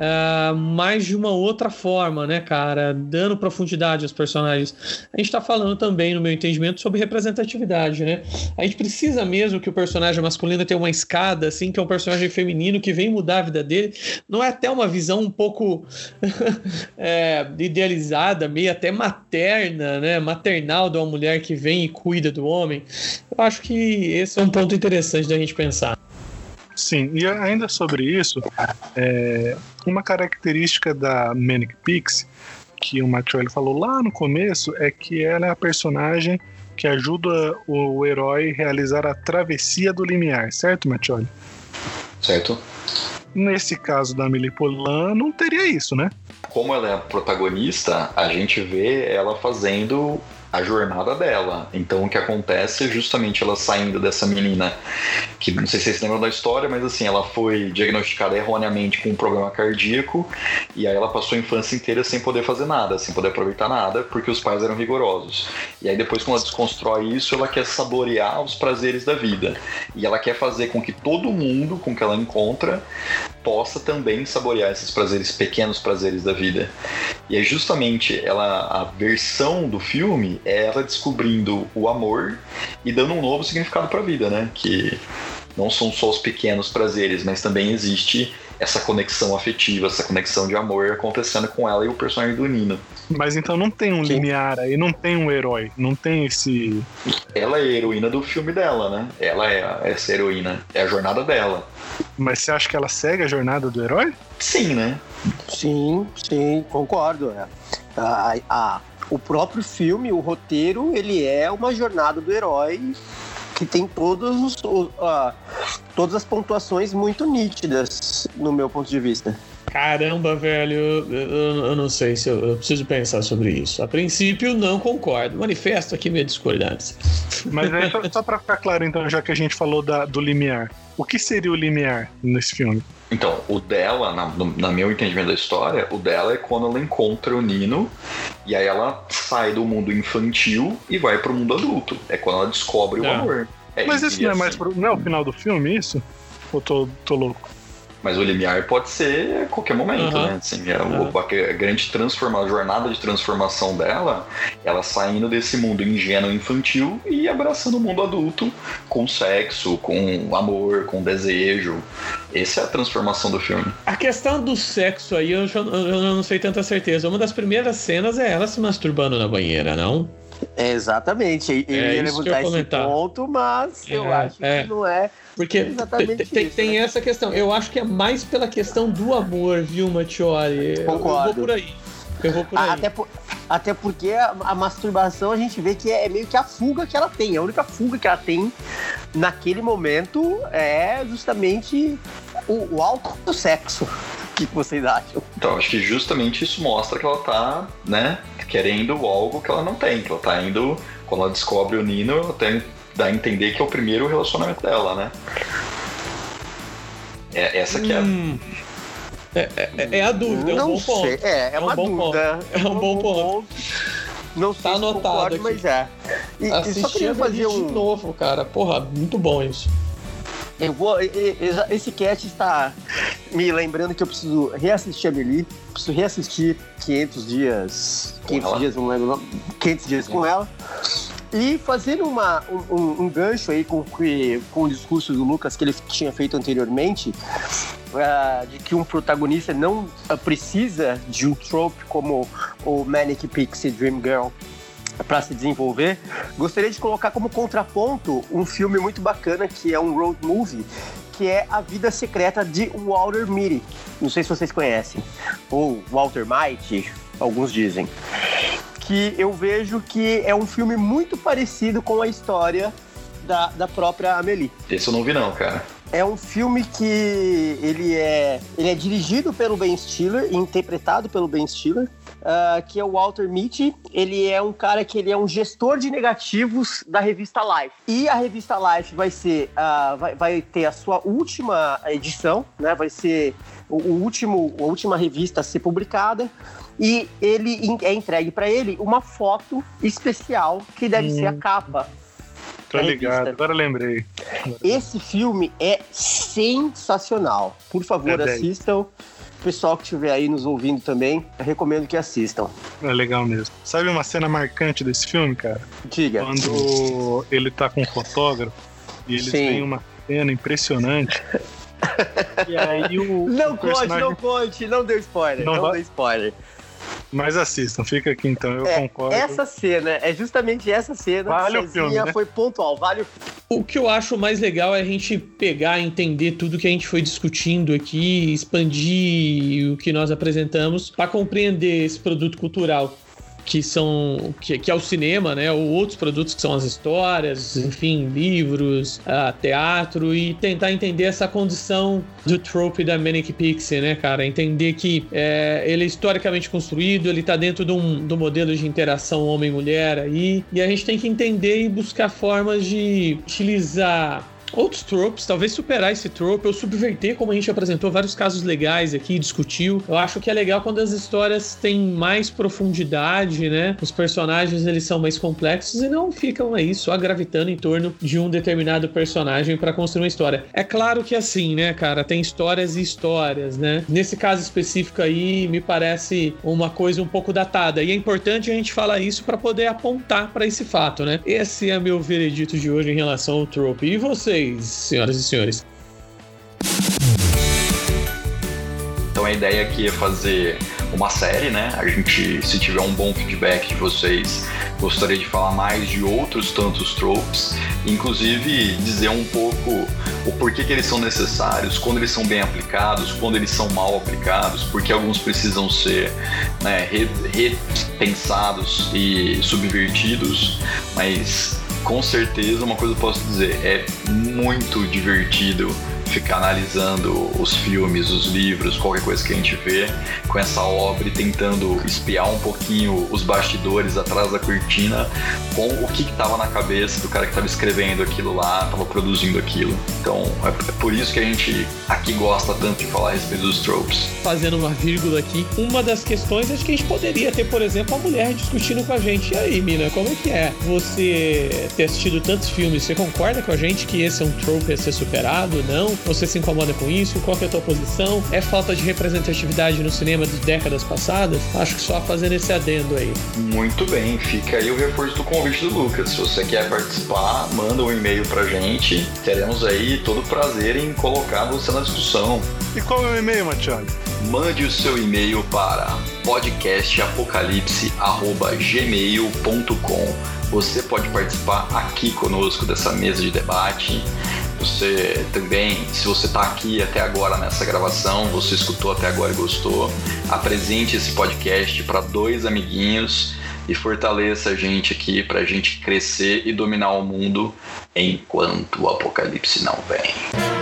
uh, mas de uma outra forma, né, cara? Dando profundidade aos personagens. A gente tá falando também, no meu entendimento, sobre representatividade, né? A gente precisa mesmo que o personagem masculino tenha uma uma escada, assim, que é um personagem feminino que vem mudar a vida dele. Não é até uma visão um pouco é, idealizada, meio até materna, né? Maternal de uma mulher que vem e cuida do homem. Eu acho que esse é um ponto interessante da gente pensar. Sim, e ainda sobre isso, é, uma característica da Manic Pixie, que o Matheus falou lá no começo, é que ela é a personagem que ajuda o herói a realizar a travessia do limiar, certo, Matheus? Certo. Nesse caso da Amelie Poulain, não teria isso, né? Como ela é a protagonista, a gente vê ela fazendo a jornada dela. Então o que acontece é justamente ela saindo dessa menina, que não sei se vocês lembram da história, mas assim, ela foi diagnosticada erroneamente com um problema cardíaco e aí ela passou a infância inteira sem poder fazer nada, sem poder aproveitar nada, porque os pais eram rigorosos. E aí depois quando ela desconstrói isso, ela quer saborear os prazeres da vida. E ela quer fazer com que todo mundo com que ela encontra possa também saborear esses prazeres, pequenos prazeres da vida. E é justamente ela a versão do filme é ela descobrindo o amor e dando um novo significado para a vida, né? Que não são só os pequenos prazeres, mas também existe essa conexão afetiva, essa conexão de amor acontecendo com ela e o personagem do Nino. Mas então não tem um Sim. limiar aí, não tem um herói, não tem esse. Ela é a heroína do filme dela, né? Ela é essa heroína, é a jornada dela. Mas você acha que ela segue a jornada do herói? Sim, né? Sim, sim, concordo. É. A, a, o próprio filme, o roteiro, ele é uma jornada do herói que tem todos os, uh, todas as pontuações muito nítidas, no meu ponto de vista. Caramba, velho, eu, eu, eu não sei se eu, eu, preciso pensar sobre isso. A princípio, não concordo. Manifesto aqui minha discordância. Mas aí, só, só para ficar claro, então, já que a gente falou da, do limiar, o que seria o limiar nesse filme? Então, o dela, na, no na meu entendimento da história, o dela é quando ela encontra o Nino e aí ela sai do mundo infantil e vai pro mundo adulto. É quando ela descobre é. o amor. É Mas isso não é mais pro, não é o final do filme, isso? Ou tô, tô louco? Mas o limiar pode ser a qualquer momento, uhum. né? Assim, é uhum. a, grande transformação, a jornada de transformação dela, ela saindo desse mundo ingênuo infantil e abraçando o mundo adulto com sexo, com amor, com desejo. Essa é a transformação do filme. A questão do sexo aí, eu, já, eu não sei tanta certeza. Uma das primeiras cenas é ela se masturbando na banheira, não? É, exatamente. Eu é, ia levantar esse ponto, mas é, eu acho é. que não é porque exatamente tem, isso, tem né? essa questão. Eu acho que é mais pela questão do amor, viu, Matiori? Concordo. Eu, eu vou por aí. Eu vou por aí. Até, por, até porque a, a, masturbação a gente vê que é, é, meio que a fuga que ela tem. A única fuga que ela tem naquele momento é justamente o, o alto sexo. O que vocês acham? Então, acho que justamente isso mostra que ela tá, né, querendo algo que ela não tem, que ela tá indo, quando ela descobre o Nino, ela tem, dá a entender que é o primeiro relacionamento dela, né? É, essa que é hum. É, é, é, a dúvida, é um não bom ponto. Sei. É, é, é uma um dúvida. É um, bom ponto. Não sei tá se anotado concordo, aqui. mas é. E, e só queria fazer um... de novo, cara. Porra, muito bom isso. Eu vou. Esse cast está me lembrando que eu preciso reassistir a Meli. Preciso reassistir 500 dias. 500 dias, não lembro 500 dias com ela. E fazendo uma, um, um, gancho aí com, com o discurso do Lucas que ele tinha feito anteriormente, uh, de que um protagonista não precisa de um trope como o Manic Pixie Dream Girl para se desenvolver, gostaria de colocar como contraponto um filme muito bacana que é um road movie, que é A Vida Secreta de Walter Mitty. Não sei se vocês conhecem. Ou Walter Mitty, alguns dizem. Que eu vejo que é um filme muito parecido com a história da, da própria Amelie. Esse eu não vi não, cara. É um filme que ele é, ele é dirigido pelo Ben Stiller e interpretado pelo Ben Stiller uh, que é o Walter Mitty. Ele é um cara que ele é um gestor de negativos da revista Life. E a revista Life vai ser, uh, vai, vai, ter a sua última edição, né? Vai ser o, o último, a última revista a ser publicada e ele é entregue para ele uma foto especial que deve hum. ser a hum. capa. Tô ligado, agora lembrei. Esse filme é sensacional. Por favor, é assistam. O pessoal que estiver aí nos ouvindo também, recomendo que assistam. É legal mesmo. Sabe uma cena marcante desse filme, cara? Diga. Quando ele tá com um fotógrafo e eles Sim. têm uma cena impressionante. E aí o. Não o conte, não conte, não deu spoiler. Não, não deu spoiler. Mas assistam, fica aqui então, eu é, concordo. Essa cena, é justamente essa cena vale o filme, né? foi pontual, vale o O que eu acho mais legal é a gente pegar, entender tudo que a gente foi discutindo aqui, expandir o que nós apresentamos para compreender esse produto cultural que são que, que, é o cinema, né? Ou outros produtos que são as histórias, enfim, livros, uh, teatro e tentar entender essa condição do trope da Manic Pixie, né, cara? Entender que é, ele é historicamente construído, ele tá dentro de um, do modelo de interação homem-mulher aí, e a gente tem que entender e buscar formas de utilizar outros tropes, talvez superar esse trope ou subverter, como a gente apresentou vários casos legais aqui, discutiu. Eu acho que é legal quando as histórias têm mais profundidade, né? Os personagens eles são mais complexos e não ficam aí só gravitando em torno de um determinado personagem para construir uma história. É claro que assim, né, cara, tem histórias e histórias, né? Nesse caso específico aí, me parece uma coisa um pouco datada e é importante a gente falar isso para poder apontar para esse fato, né? Esse é meu veredito de hoje em relação ao trope. E você vocês, senhoras e senhores. Então a ideia aqui é fazer uma série, né? A gente, se tiver um bom feedback de vocês, gostaria de falar mais de outros tantos tropes, inclusive dizer um pouco o porquê que eles são necessários, quando eles são bem aplicados, quando eles são mal aplicados, porque alguns precisam ser né, repensados e subvertidos, mas com certeza uma coisa eu posso dizer, é muito divertido ficar analisando os filmes, os livros, qualquer coisa que a gente vê com essa obra e tentando espiar um pouquinho os bastidores atrás da cortina com o que estava na cabeça do cara que estava escrevendo aquilo lá, estava produzindo aquilo. Então é, é por isso que a gente aqui gosta tanto de falar a respeito dos tropes. Fazendo uma vírgula aqui, uma das questões acho que a gente poderia ter, por exemplo, a mulher discutindo com a gente. E aí, Mina, como é que é? Você ter assistido tantos filmes, você concorda com a gente que esse é um trope a ser superado? Não? Você se incomoda com isso? Qual é a tua posição? É falta de representatividade no cinema de décadas passadas? Acho que só fazendo esse adendo aí. Muito bem, fica aí o reforço do convite do Lucas. Se você quer participar, manda um e-mail pra gente. Teremos aí todo o prazer em colocar você na discussão. E qual é o e-mail, Matias? Mande o seu e-mail para podcastapocalipse.gmail.com. Você pode participar aqui conosco dessa mesa de debate. Você também, se você está aqui até agora nessa gravação, você escutou até agora e gostou, apresente esse podcast para dois amiguinhos e fortaleça a gente aqui para a gente crescer e dominar o mundo enquanto o apocalipse não vem.